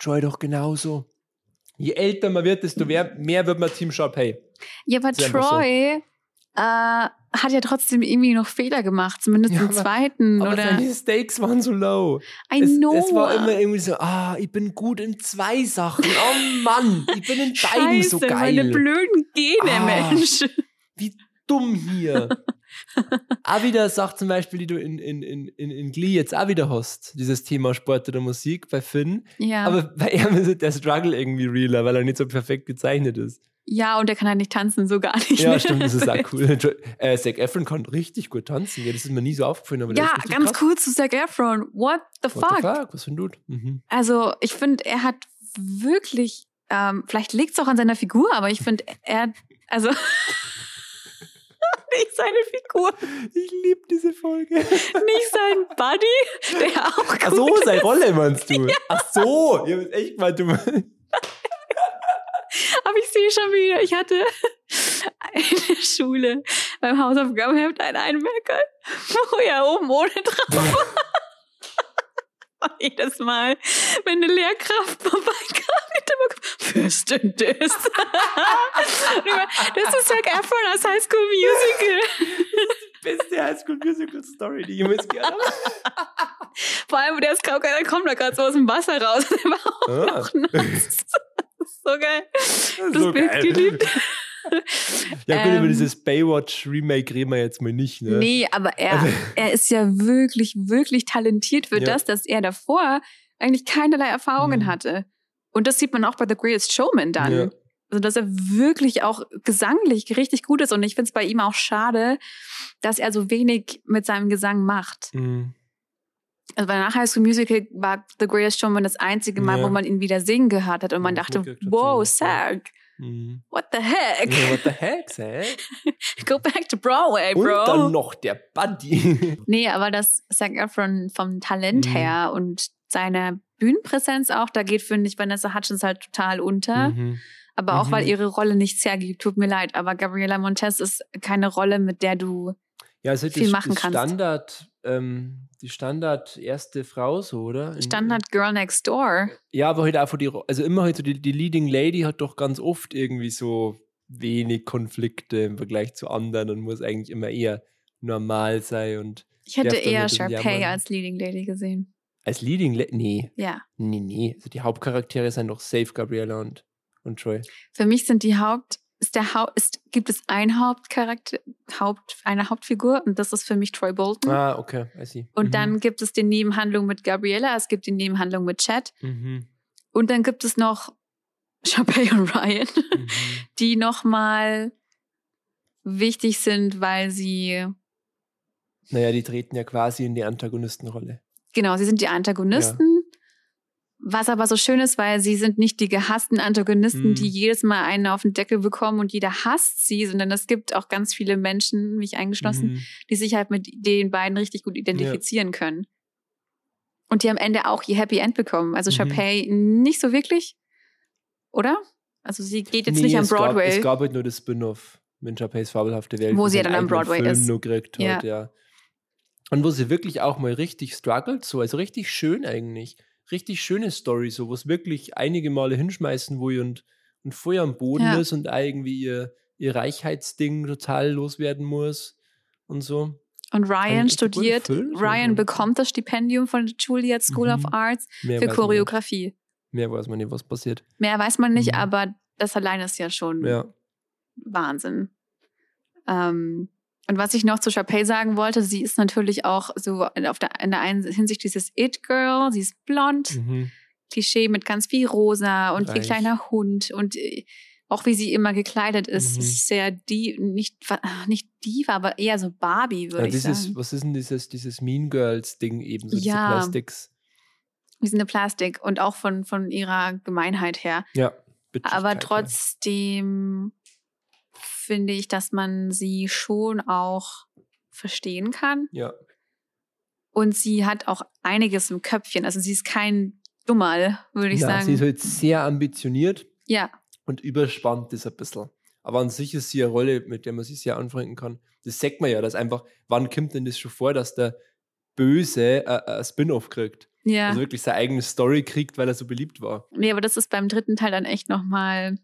Troy doch genauso. Je älter man wird, desto mehr, mehr wird man Team Sharpay. Ja, aber einfach so. Troy äh, hat ja trotzdem irgendwie noch Fehler gemacht, zumindest Ja, im aber- zweiten Aber oder seine Stakes waren so low. I es, know. es war immer irgendwie so, ah, ich bin gut in zwei Sachen. Oh Mann, ich bin in beiden Scheiße, so geil. meine blöden Gene, Ah. Mensch. Wie dumm hier. auch wieder sagt zum Beispiel, die du in, in, in, in Glee jetzt auch wieder hast, dieses Thema Sport oder Musik bei Finn. Ja. Aber bei ihm ist der Struggle irgendwie realer, weil er nicht so perfekt gezeichnet ist. ja, und der kann halt nicht tanzen, so gar nicht. Ja, stimmt, das ist auch cool. Äh, Zac Efron kann richtig gut tanzen. Ja, das ist mir nie so aufgefallen. Aber Ja, ganz krass. cool zu Zac Efron. What the What fuck? the fuck? Was für ein Dude? Mhm. Also, ich finde, er hat wirklich, ähm, vielleicht liegt es auch an seiner Figur, aber ich finde, er, also, nicht seine Figur, Ich liebe diese Folge. nicht sein Buddy, der auch gut Ach so, ist. seine Rolle meinst du? Ach so, ich hab echt mal, du Aber ich sehe schon wieder, ich hatte in der Schule beim Hausaufgabenheft einen Einmerker, wo er oben ohne drauf war. Jedes Mal, wenn eine Lehrkraft vorbeikam, er immer ist das? Und immer, das ist Zac Efron aus High School Musical. beste Highschool Musical Story, die ich jemals gehört habe. Vor allem, der ist gerade, der kommt da gerade so aus dem Wasser raus. Der war auch Ah. noch nass. Das ist so geil. Das So Bild geil. geliebt. Ja, gut, über Ähm. dieses Baywatch-Remake reden wir jetzt mal nicht, ne? Nee, aber er, er ist ja wirklich, wirklich talentiert für Ja. das, dass er davor eigentlich keinerlei Erfahrungen Mhm. hatte. Und das sieht man auch bei The Greatest Showman dann. Ja. Also, dass er wirklich auch gesanglich richtig gut ist. Und ich finde es bei ihm auch schade, dass er so wenig mit seinem Gesang macht. Mhm. Also bei nach High School Musical war The Greatest Showman das einzige Mal, Ja. wo man ihn wieder singen gehört hat. Und man dachte, wow, Zack, Mhm. what the heck? Ja, what the heck, hä? Go back to Broadway, Und bro. dann noch der Buddy. Nee, aber das Zac Efron vom Talent Mhm. her und seiner Bühnenpräsenz auch, da geht, finde ich, Vanessa Hutchins halt total unter. Mhm. Aber auch, Mhm. weil ihre Rolle nichts hergibt. Tut mir leid, aber Gabriela Montez ist keine Rolle, mit der du. Ja, also Viel das, machen kannst. Standard, ähm, die Standard erste Frau so, oder? In- Standard Girl Next Door. Ja, aber halt einfach die, Ro- also immer halt so die, die Leading Lady hat doch ganz oft irgendwie so wenig Konflikte im Vergleich zu anderen und muss eigentlich immer eher normal sein und Ich hätte eher Sharpay als Leading Lady gesehen. als Leading Lady, nee, Ja. nee, nee, also die Hauptcharaktere sind doch Safe Gabriella und, und Troy. Für mich sind die Haupt, ist der Haupt, ist, gibt es ein Hauptcharakter, Haupt, eine Hauptfigur und das ist für mich Troy Bolton. Ah, okay, I see. Und Mhm. dann gibt es die Nebenhandlung mit Gabriella, es gibt die Nebenhandlung mit Chad Mhm. und dann gibt es noch Sharpay und Ryan, Mhm. die nochmal wichtig sind, weil sie, Naja, die treten ja quasi in die Antagonistenrolle. genau, sie sind die Antagonisten Was aber so schön ist, weil sie sind nicht die gehassten Antagonisten, Mhm. die jedes Mal einen auf den Deckel bekommen und jeder hasst sie, sondern es gibt auch ganz viele Menschen, mich eingeschlossen, Mhm. die sich halt mit den beiden richtig gut identifizieren können. Und die am Ende auch ihr Happy End bekommen. Also Mhm. Sharpay nicht so wirklich, oder? Also sie geht jetzt Nee, nicht am es Gab, Broadway. es gab halt nur das Spin-off mit Chappelle's fabelhafte Welt. Wo sie ja dann am Broadway Film ist. Nur gekriegt Ja. hat, ja. Und wo sie wirklich auch mal richtig struggelt, so, also richtig schön eigentlich. Richtig schöne Story, so, wo es wirklich einige Male hinschmeißen, wo ihr und, und Feuer am Boden Ja. ist und irgendwie ihr, ihr Reichheitsding total loswerden muss und so. und Ryan studiert, Film. Ryan bekommt das Stipendium von der Juilliard School of Mhm. Arts Mehr für man Choreografie. Mehr weiß man nicht, was passiert. Mehr weiß man nicht, Mhm. aber das allein ist ja schon Ja. Wahnsinn. Ähm, und was ich noch zu Chapey sagen wollte, sie ist natürlich auch so auf der, in der einen Hinsicht dieses It-Girl, sie ist blond, Mhm. Klischee mit ganz viel rosa und ihr Reich. kleiner Hund und äh, auch wie sie immer gekleidet ist, Mhm. ist sehr die, nicht, nicht Diva, aber eher so Barbie, würde ja ich dieses, sagen. was ist denn dieses, dieses Mean Girls-Ding eben, so Ja. diese Plastics? Wie so eine Plastik und auch von, von ihrer Gemeinheit her. Ja. Aber ja. trotzdem finde ich, dass man sie schon auch verstehen kann. Ja. Und sie hat auch einiges im Köpfchen. Also sie ist kein Dummerl, würde ich ja, sagen. sie ist halt sehr ambitioniert ja, und überspannt ist ein bisschen. Aber an sich ist sie eine Rolle, mit der man sich sehr anfreunden kann. Das sagt man ja, dass einfach, wann kommt denn das schon vor, dass der Böse äh, ein Spin-off kriegt? ja. Also wirklich seine eigene Story kriegt, weil er so beliebt war. nee, aber das ist beim dritten Teil dann echt nochmal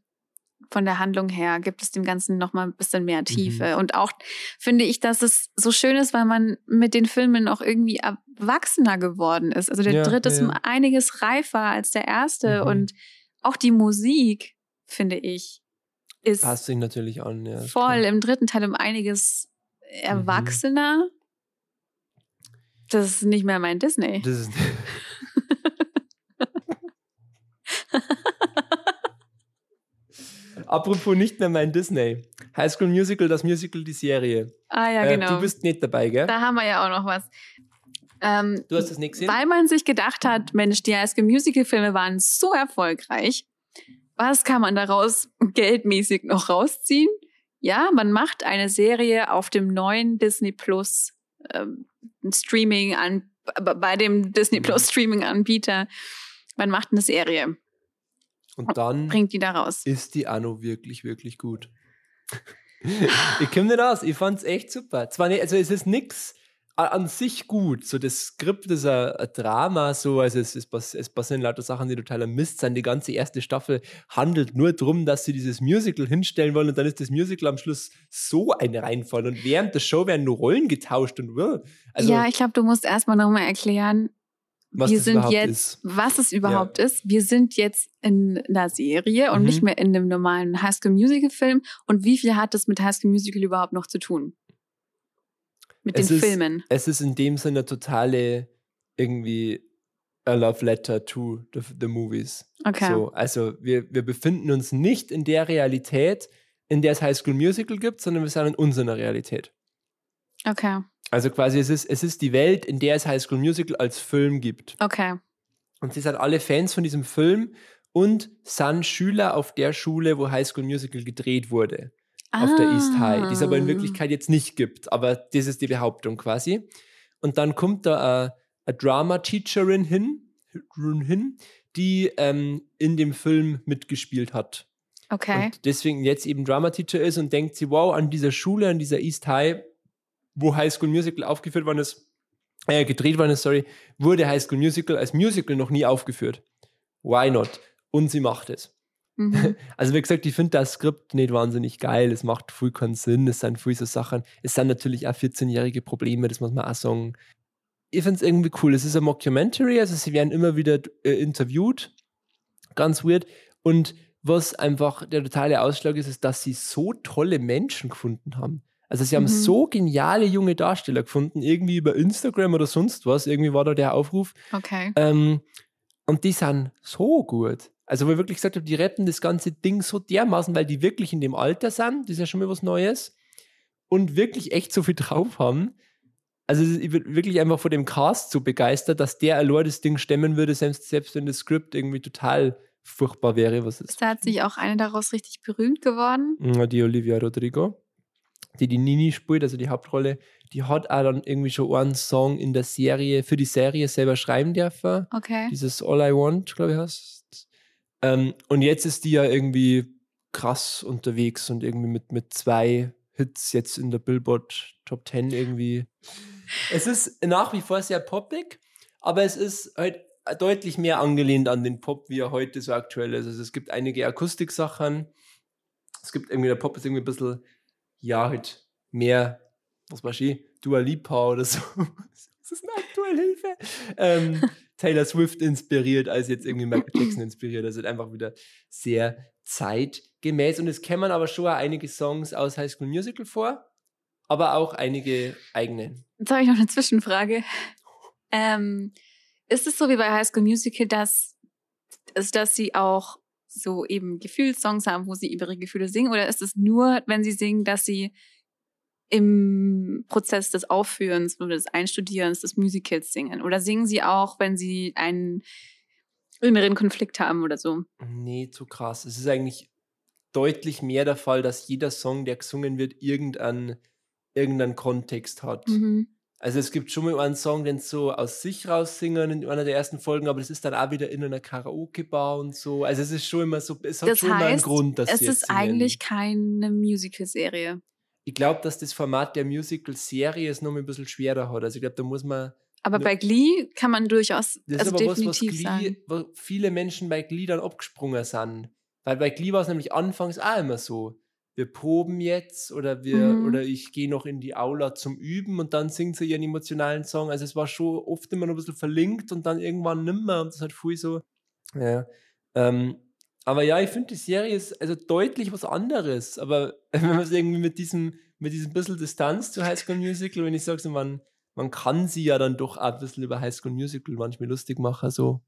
von der Handlung her, gibt es dem Ganzen nochmal ein bisschen mehr Mhm. Tiefe. Und auch finde ich, dass es so schön ist, weil man mit den Filmen auch irgendwie erwachsener geworden ist. Also der Ja, dritte ja, ist um einiges reifer als der erste. Mhm. Und auch die Musik, finde ich, ist Passt sich natürlich an. Ja, voll im dritten Teil um einiges erwachsener. Das ist nicht mehr mein Disney. Das ist, Apropos nicht mehr mein Disney. High School Musical, das Musical, die Serie. Ah ja, Äh, genau. du bist nicht dabei, gell? da haben wir ja auch noch was. Ähm, Du hast das nicht gesehen? weil man sich gedacht hat, Mensch, die High School Musical Filme waren so erfolgreich. Was kann man daraus geldmäßig noch rausziehen? Ja, man macht eine Serie auf dem neuen Disney Plus ähm, Streaming an bei dem Disney Plus Streaming Anbieter. Man macht eine Serie, Und dann bringt die da raus. ist die Anno wirklich, wirklich gut. ich komme nicht aus. Ich fand's echt super. Zwar nicht, also es ist nix a- an sich gut. So das Skript ist ein, ein Drama, so, also es, es, es passieren lauter Sachen, die totaler Mist sind. Die ganze erste Staffel handelt nur darum, dass sie dieses Musical hinstellen wollen und dann ist das Musical am Schluss so ein Reinfall. Und während der Show werden nur Rollen getauscht und uh, also ja, ich glaube, du musst erstmal nochmal erklären, was wir sind jetzt, ist. was es überhaupt ist. Wir sind jetzt in einer Serie und Mhm. nicht mehr in einem normalen High School Musical Film. Und wie viel hat das mit High School Musical überhaupt noch zu tun? Mit Es den ist- Filmen. Es ist in dem Sinne totale irgendwie a love letter to the, the movies. Okay. So, also wir, wir befinden uns nicht in der Realität, in der es High School Musical gibt, sondern wir sind in unserer Realität. Okay. Also quasi, es ist, es ist die Welt, in der es High School Musical als Film gibt. Okay. Und sie sind alle Fans von diesem Film und sind Schüler auf der Schule, wo High School Musical gedreht wurde. Auf der East High, die es aber in Ah. Wirklichkeit jetzt nicht gibt. Aber das ist die Behauptung quasi. Und dann kommt da eine, eine Drama-Teacherin hin, hin, die ähm, in dem Film mitgespielt hat. Okay. Und deswegen jetzt eben Drama-Teacher ist und denkt sie, wow, an dieser Schule, an dieser East High, wo High School Musical aufgeführt worden ist, äh, gedreht worden ist, sorry, wurde High School Musical als Musical noch nie aufgeführt. Why not? Und sie macht es. Mhm. Also wie gesagt, ich finde das Skript nicht wahnsinnig geil. Es macht voll keinen Sinn. Es sind viel so Sachen. Es sind natürlich auch 14-jährige Probleme, das muss man auch sagen. Ich finde es irgendwie cool. Es ist ein Mockumentary, also sie werden immer wieder äh, interviewt. Ganz weird. Und was einfach der totale Ausschlag ist, ist, dass sie so tolle Menschen gefunden haben. Also sie haben Mhm. so geniale junge Darsteller gefunden, irgendwie über Instagram oder sonst was. Irgendwie war da der Aufruf. Okay. Ähm, und die sind so gut. Also, wo ich wirklich gesagt habe, die retten das ganze Ding so dermaßen, weil die wirklich in dem Alter sind, das ist ja schon mal was Neues, und wirklich echt so viel drauf haben. Also ich bin wirklich einfach vor dem Cast so begeistert, dass der allein das Ding stemmen würde, selbst, selbst wenn das Skript irgendwie total furchtbar wäre. Was ist Da hat sich auch eine daraus richtig berühmt geworden. Ja, die Olivia Rodrigo, die die Nini spielt, also die Hauptrolle, die hat auch dann irgendwie schon einen Song in der Serie, für die Serie selber schreiben dürfen. Okay. Dieses All I Want, glaube ich, heißt. Ähm, und jetzt ist die ja irgendwie krass unterwegs und irgendwie mit, mit zwei Hits jetzt in der Billboard Top 10 irgendwie. Es ist nach wie vor sehr poppig, aber es ist halt deutlich mehr angelehnt an den Pop, wie er heute so aktuell ist. Also es gibt einige Akustiksachen. Es gibt irgendwie, der Pop ist irgendwie ein bisschen, ja, halt mehr, was weiß ich, Dua Lipa oder so. Das ist eine aktuelle Hilfe. Ähm, Taylor Swift inspiriert, als jetzt irgendwie Michael Jackson inspiriert. Also einfach wieder sehr zeitgemäß. Und es kämen aber schon einige Songs aus High School Musical vor, aber auch einige eigene. Jetzt habe ich noch eine Zwischenfrage. Ähm, ist es so wie bei High School Musical, dass, ist, dass sie auch so eben Gefühlssongs haben, wo sie ihre Gefühle singen? Oder ist es nur, wenn sie singen, dass sie im Prozess des Aufführens oder des Einstudierens des Musicals singen? Oder singen sie auch, wenn sie einen inneren Konflikt haben oder so? Nee, zu krass. Es ist eigentlich deutlich mehr der Fall, dass jeder Song, der gesungen wird, irgendeinen, irgendeinen Kontext hat. Mhm. Also es gibt schon mal einen Song, den so aus sich raus singen in einer der ersten Folgen, aber das ist dann auch wieder in einer Karaoke-Bar und so. Also es ist schon immer so, es hat Das schon immer einen heißt, Grund, dass Es ist singen. eigentlich keine Musical-Serie. Ich glaube, dass das Format der Musical-Serie es noch mal ein bisschen schwerer hat. Also ich glaube, da muss man Aber bei Glee kann man durchaus, Das also ist aber was, was definitiv sagen. Glee, wo viele Menschen bei Glee dann abgesprungen sind. Weil bei Glee war es nämlich anfangs auch immer so. Wir proben jetzt oder wir Mhm. oder ich gehe noch in die Aula zum Üben und dann singt sie ihren emotionalen Song. Also es war schon oft immer noch ein bisschen verlinkt und dann irgendwann nimmer und das hat viel so. Ja. Ähm, aber ja, ich finde die Serie ist also deutlich was anderes. Aber wenn man es irgendwie mit diesem, mit diesem bisschen Distanz zu High School Musical, wenn ich sage, so, man, man kann sie ja dann doch auch ein bisschen über High School Musical manchmal lustig machen. So.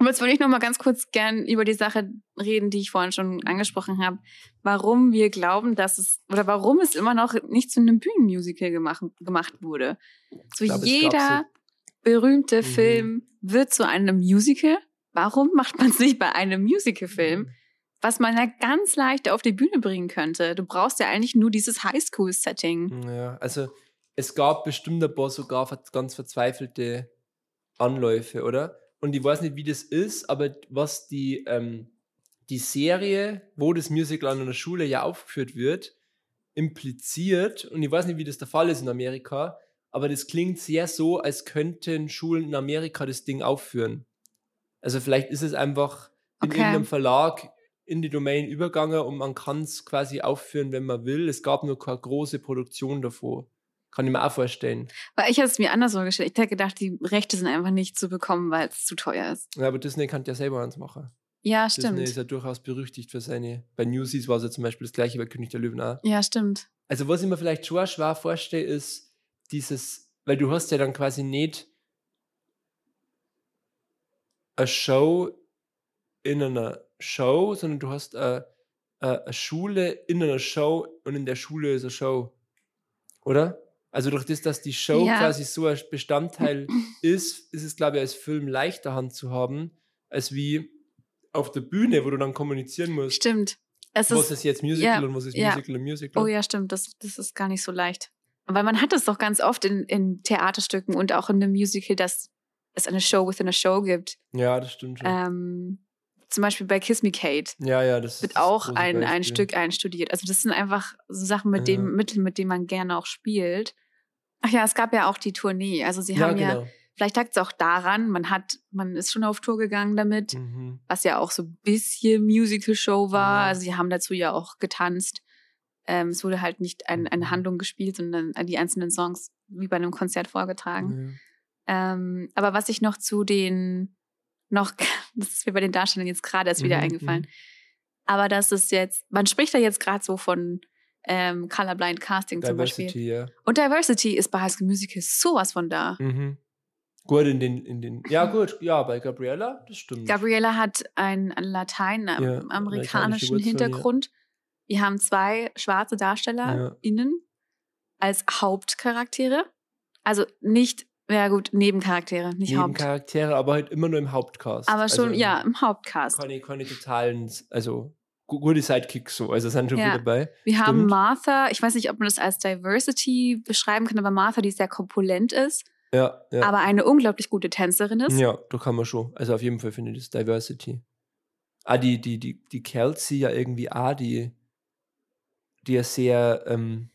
Aber jetzt würde ich noch mal ganz kurz gern über die Sache reden, die ich vorhin schon angesprochen habe. Warum wir glauben, dass es, oder warum es immer noch nicht zu einem Bühnenmusical gemacht, gemacht wurde. So glaub, jeder berühmte Mhm. Film wird zu einem Musical. Warum macht man es nicht bei einem Musicalfilm? Was man ja ganz leicht auf die Bühne bringen könnte. Du brauchst ja eigentlich nur dieses Highschool-Setting. Ja, also es gab bestimmt ein paar sogar ganz verzweifelte Anläufe, oder? Und ich weiß nicht, wie das ist, aber was die, ähm, die Serie, wo das Musical an einer Schule ja aufgeführt wird, impliziert, und ich weiß nicht, wie das der Fall ist in Amerika, aber das klingt sehr so, als könnten Schulen in Amerika das Ding aufführen. Also vielleicht ist es einfach in Okay. irgendeinem Verlag in die Domain übergegangen und man kann es quasi aufführen, wenn man will. Es gab nur keine große Produktion davor. Kann ich mir auch vorstellen. Weil ich hätte es mir anders vorgestellt. Ich hätte gedacht, die Rechte sind einfach nicht zu bekommen, weil es zu teuer ist. Ja, aber Disney kann ja selber eins machen. Ja, Disney stimmt. ist ja durchaus berüchtigt für seine. Bei Newsies war es ja zum Beispiel das gleiche bei König der Löwen auch. Ja, stimmt. Also, was ich mir vielleicht schon schwer vorstelle, ist dieses, weil du hast ja dann quasi nicht eine Show in einer Show, sondern du hast eine eine Schule in einer Show und in der Schule ist eine Show. Oder? Also durch das, dass die Show Ja. quasi so ein Bestandteil ist, ist es, glaube ich, als Film leichter Hand zu haben, als wie auf der Bühne, wo du dann kommunizieren musst. Stimmt. Es Was ist, ist jetzt Musical ja, und was ist ja. Musical und Musical? oh ja, stimmt. Das, das ist gar nicht so leicht. Weil man hat es doch ganz oft in, in Theaterstücken und auch in einem Musical, dass es eine Show within a Show gibt. Ja, das stimmt schon. Ähm, zum Beispiel bei Kiss Me Kate ja, ja, das wird ist auch ein, ein. Stück einstudiert. Also das sind einfach so Sachen mit dem Ja. Mittel, mit dem man gerne auch spielt. Ach ja, es gab ja auch die Tournee. Also sie Ja, haben ja, genau. vielleicht lag es auch daran, man hat, man ist schon auf Tour gegangen damit. Mhm. was ja auch so ein bisschen Musical-Show war. Ja. Also sie haben dazu ja auch getanzt. Ähm, es wurde halt nicht ein, eine Mhm. Handlung gespielt, sondern die einzelnen Songs wie bei einem Konzert vorgetragen. Ja. Ähm, aber was ich noch zu den, noch, das ist mir bei den Darstellern jetzt gerade erst wieder Mhm, eingefallen. mhm. Aber das ist jetzt, man spricht da jetzt gerade so von ähm, Colorblind Casting zum Beispiel. Diversity, ja. Und Diversity ist bei High School Musical sowas von da. Mhm. Gut, in den, in den. Ja, gut, ja, bei Gabriella, das stimmt. Gabriella hat einen lateinamerikanischen amerikanische Wurzeln, Hintergrund. Wir haben zwei schwarze DarstellerInnen als Hauptcharaktere. Also nicht, ja gut, Nebencharaktere, nicht Haupt. Nebencharaktere, aber halt immer nur im Hauptcast. Aber schon, also ja, im Hauptcast. Keine, keine totalen, also gu- gute Sidekicks so, also sind schon Ja. viel dabei. Wir haben Stimmt. Martha, ich weiß nicht, ob man das als Diversity beschreiben kann, aber Martha, die sehr korpulent ist, Ja, ja. aber eine unglaublich gute Tänzerin ist. Ja, da kann man schon. Also auf jeden Fall finde ich das Diversity. Ah, die, die, die, die Kelsey ja irgendwie auch, die, die ja sehr, ähm,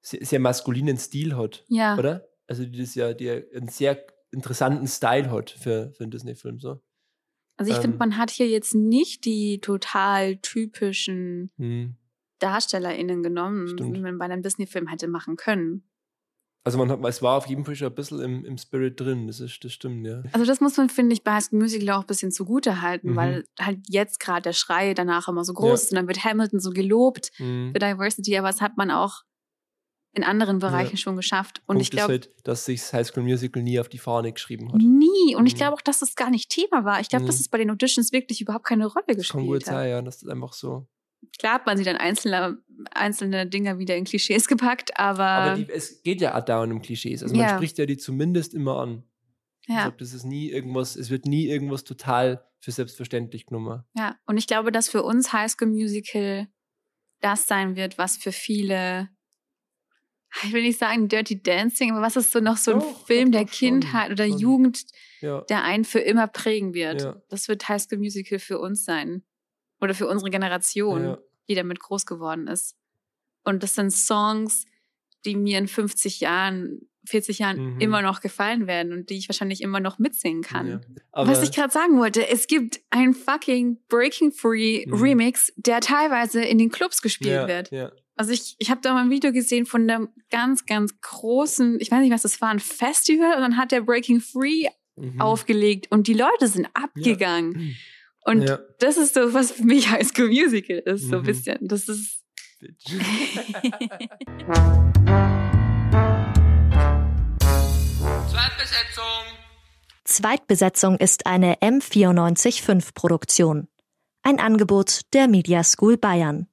sehr, sehr maskulinen Stil hat, Ja. oder? Also die das ja, die einen sehr interessanten Style hat für, für einen Disney-Film, so. Also ich finde, Ähm. man hat hier jetzt nicht die total typischen Hm. DarstellerInnen genommen, Stimmt. wie man bei einem Disney-Film hätte machen können. Also man hat, es war auf jeden Fall schon ein bisschen im, im Spirit drin, das, ist, das stimmt, ja. Also das muss man, finde ich, bei High School Musical auch ein bisschen zugute halten, Mhm. weil halt jetzt gerade der Schrei danach immer so groß Ja. ist und dann wird Hamilton so gelobt Hm. für Diversity, aber das hat man auch in anderen Bereichen schon geschafft. Und Punkt ich glaube, ist halt, dass sich High School Musical nie auf die Fahne geschrieben hat. nie. Und ich Mhm. glaube auch, dass das gar nicht Thema war. Ich glaube, dass Mhm. es bei den Auditions wirklich überhaupt keine Rolle Das gespielt gut hat. sein, ja, dass das einfach so. Klar hat man sie dann einzelne, einzelne Dinger wieder in Klischees gepackt, aber, Aber die, es geht ja auch dauernd um Klischees. Also man Ja. spricht ja die zumindest immer an. Ich ja, glaube, das ist nie irgendwas, es wird nie irgendwas total für selbstverständlich genommen. ja. Und ich glaube, dass für uns High School Musical das sein wird, was für viele, ich will nicht sagen Dirty Dancing, aber was ist so noch so ein Doch, Film der schon, Kindheit oder schon. Jugend, Ja. der einen für immer prägen wird. Ja. Das wird High School Musical für uns sein. Oder für unsere Generation, Ja. die damit groß geworden ist. Und das sind Songs, die mir in 50 Jahren, 40 Jahren Mhm. immer noch gefallen werden und die ich wahrscheinlich immer noch mitsingen kann. Was ich gerade sagen wollte, es gibt einen fucking Breaking Free Mhm. Remix, der teilweise in den Clubs gespielt wird. Ja. Also ich, ich habe da mal ein Video gesehen von einem ganz, ganz großen, ich weiß nicht, was das war, ein Festival und dann hat der Breaking Free Mhm. aufgelegt und die Leute sind abgegangen. Und Ja. das ist so, was für mich High School Musical ist, so ein Mhm. bisschen. Das ist. Bitch. Zweitbesetzung. Zweitbesetzung ist eine M945 Produktion. Ein Angebot der Media School Bayern.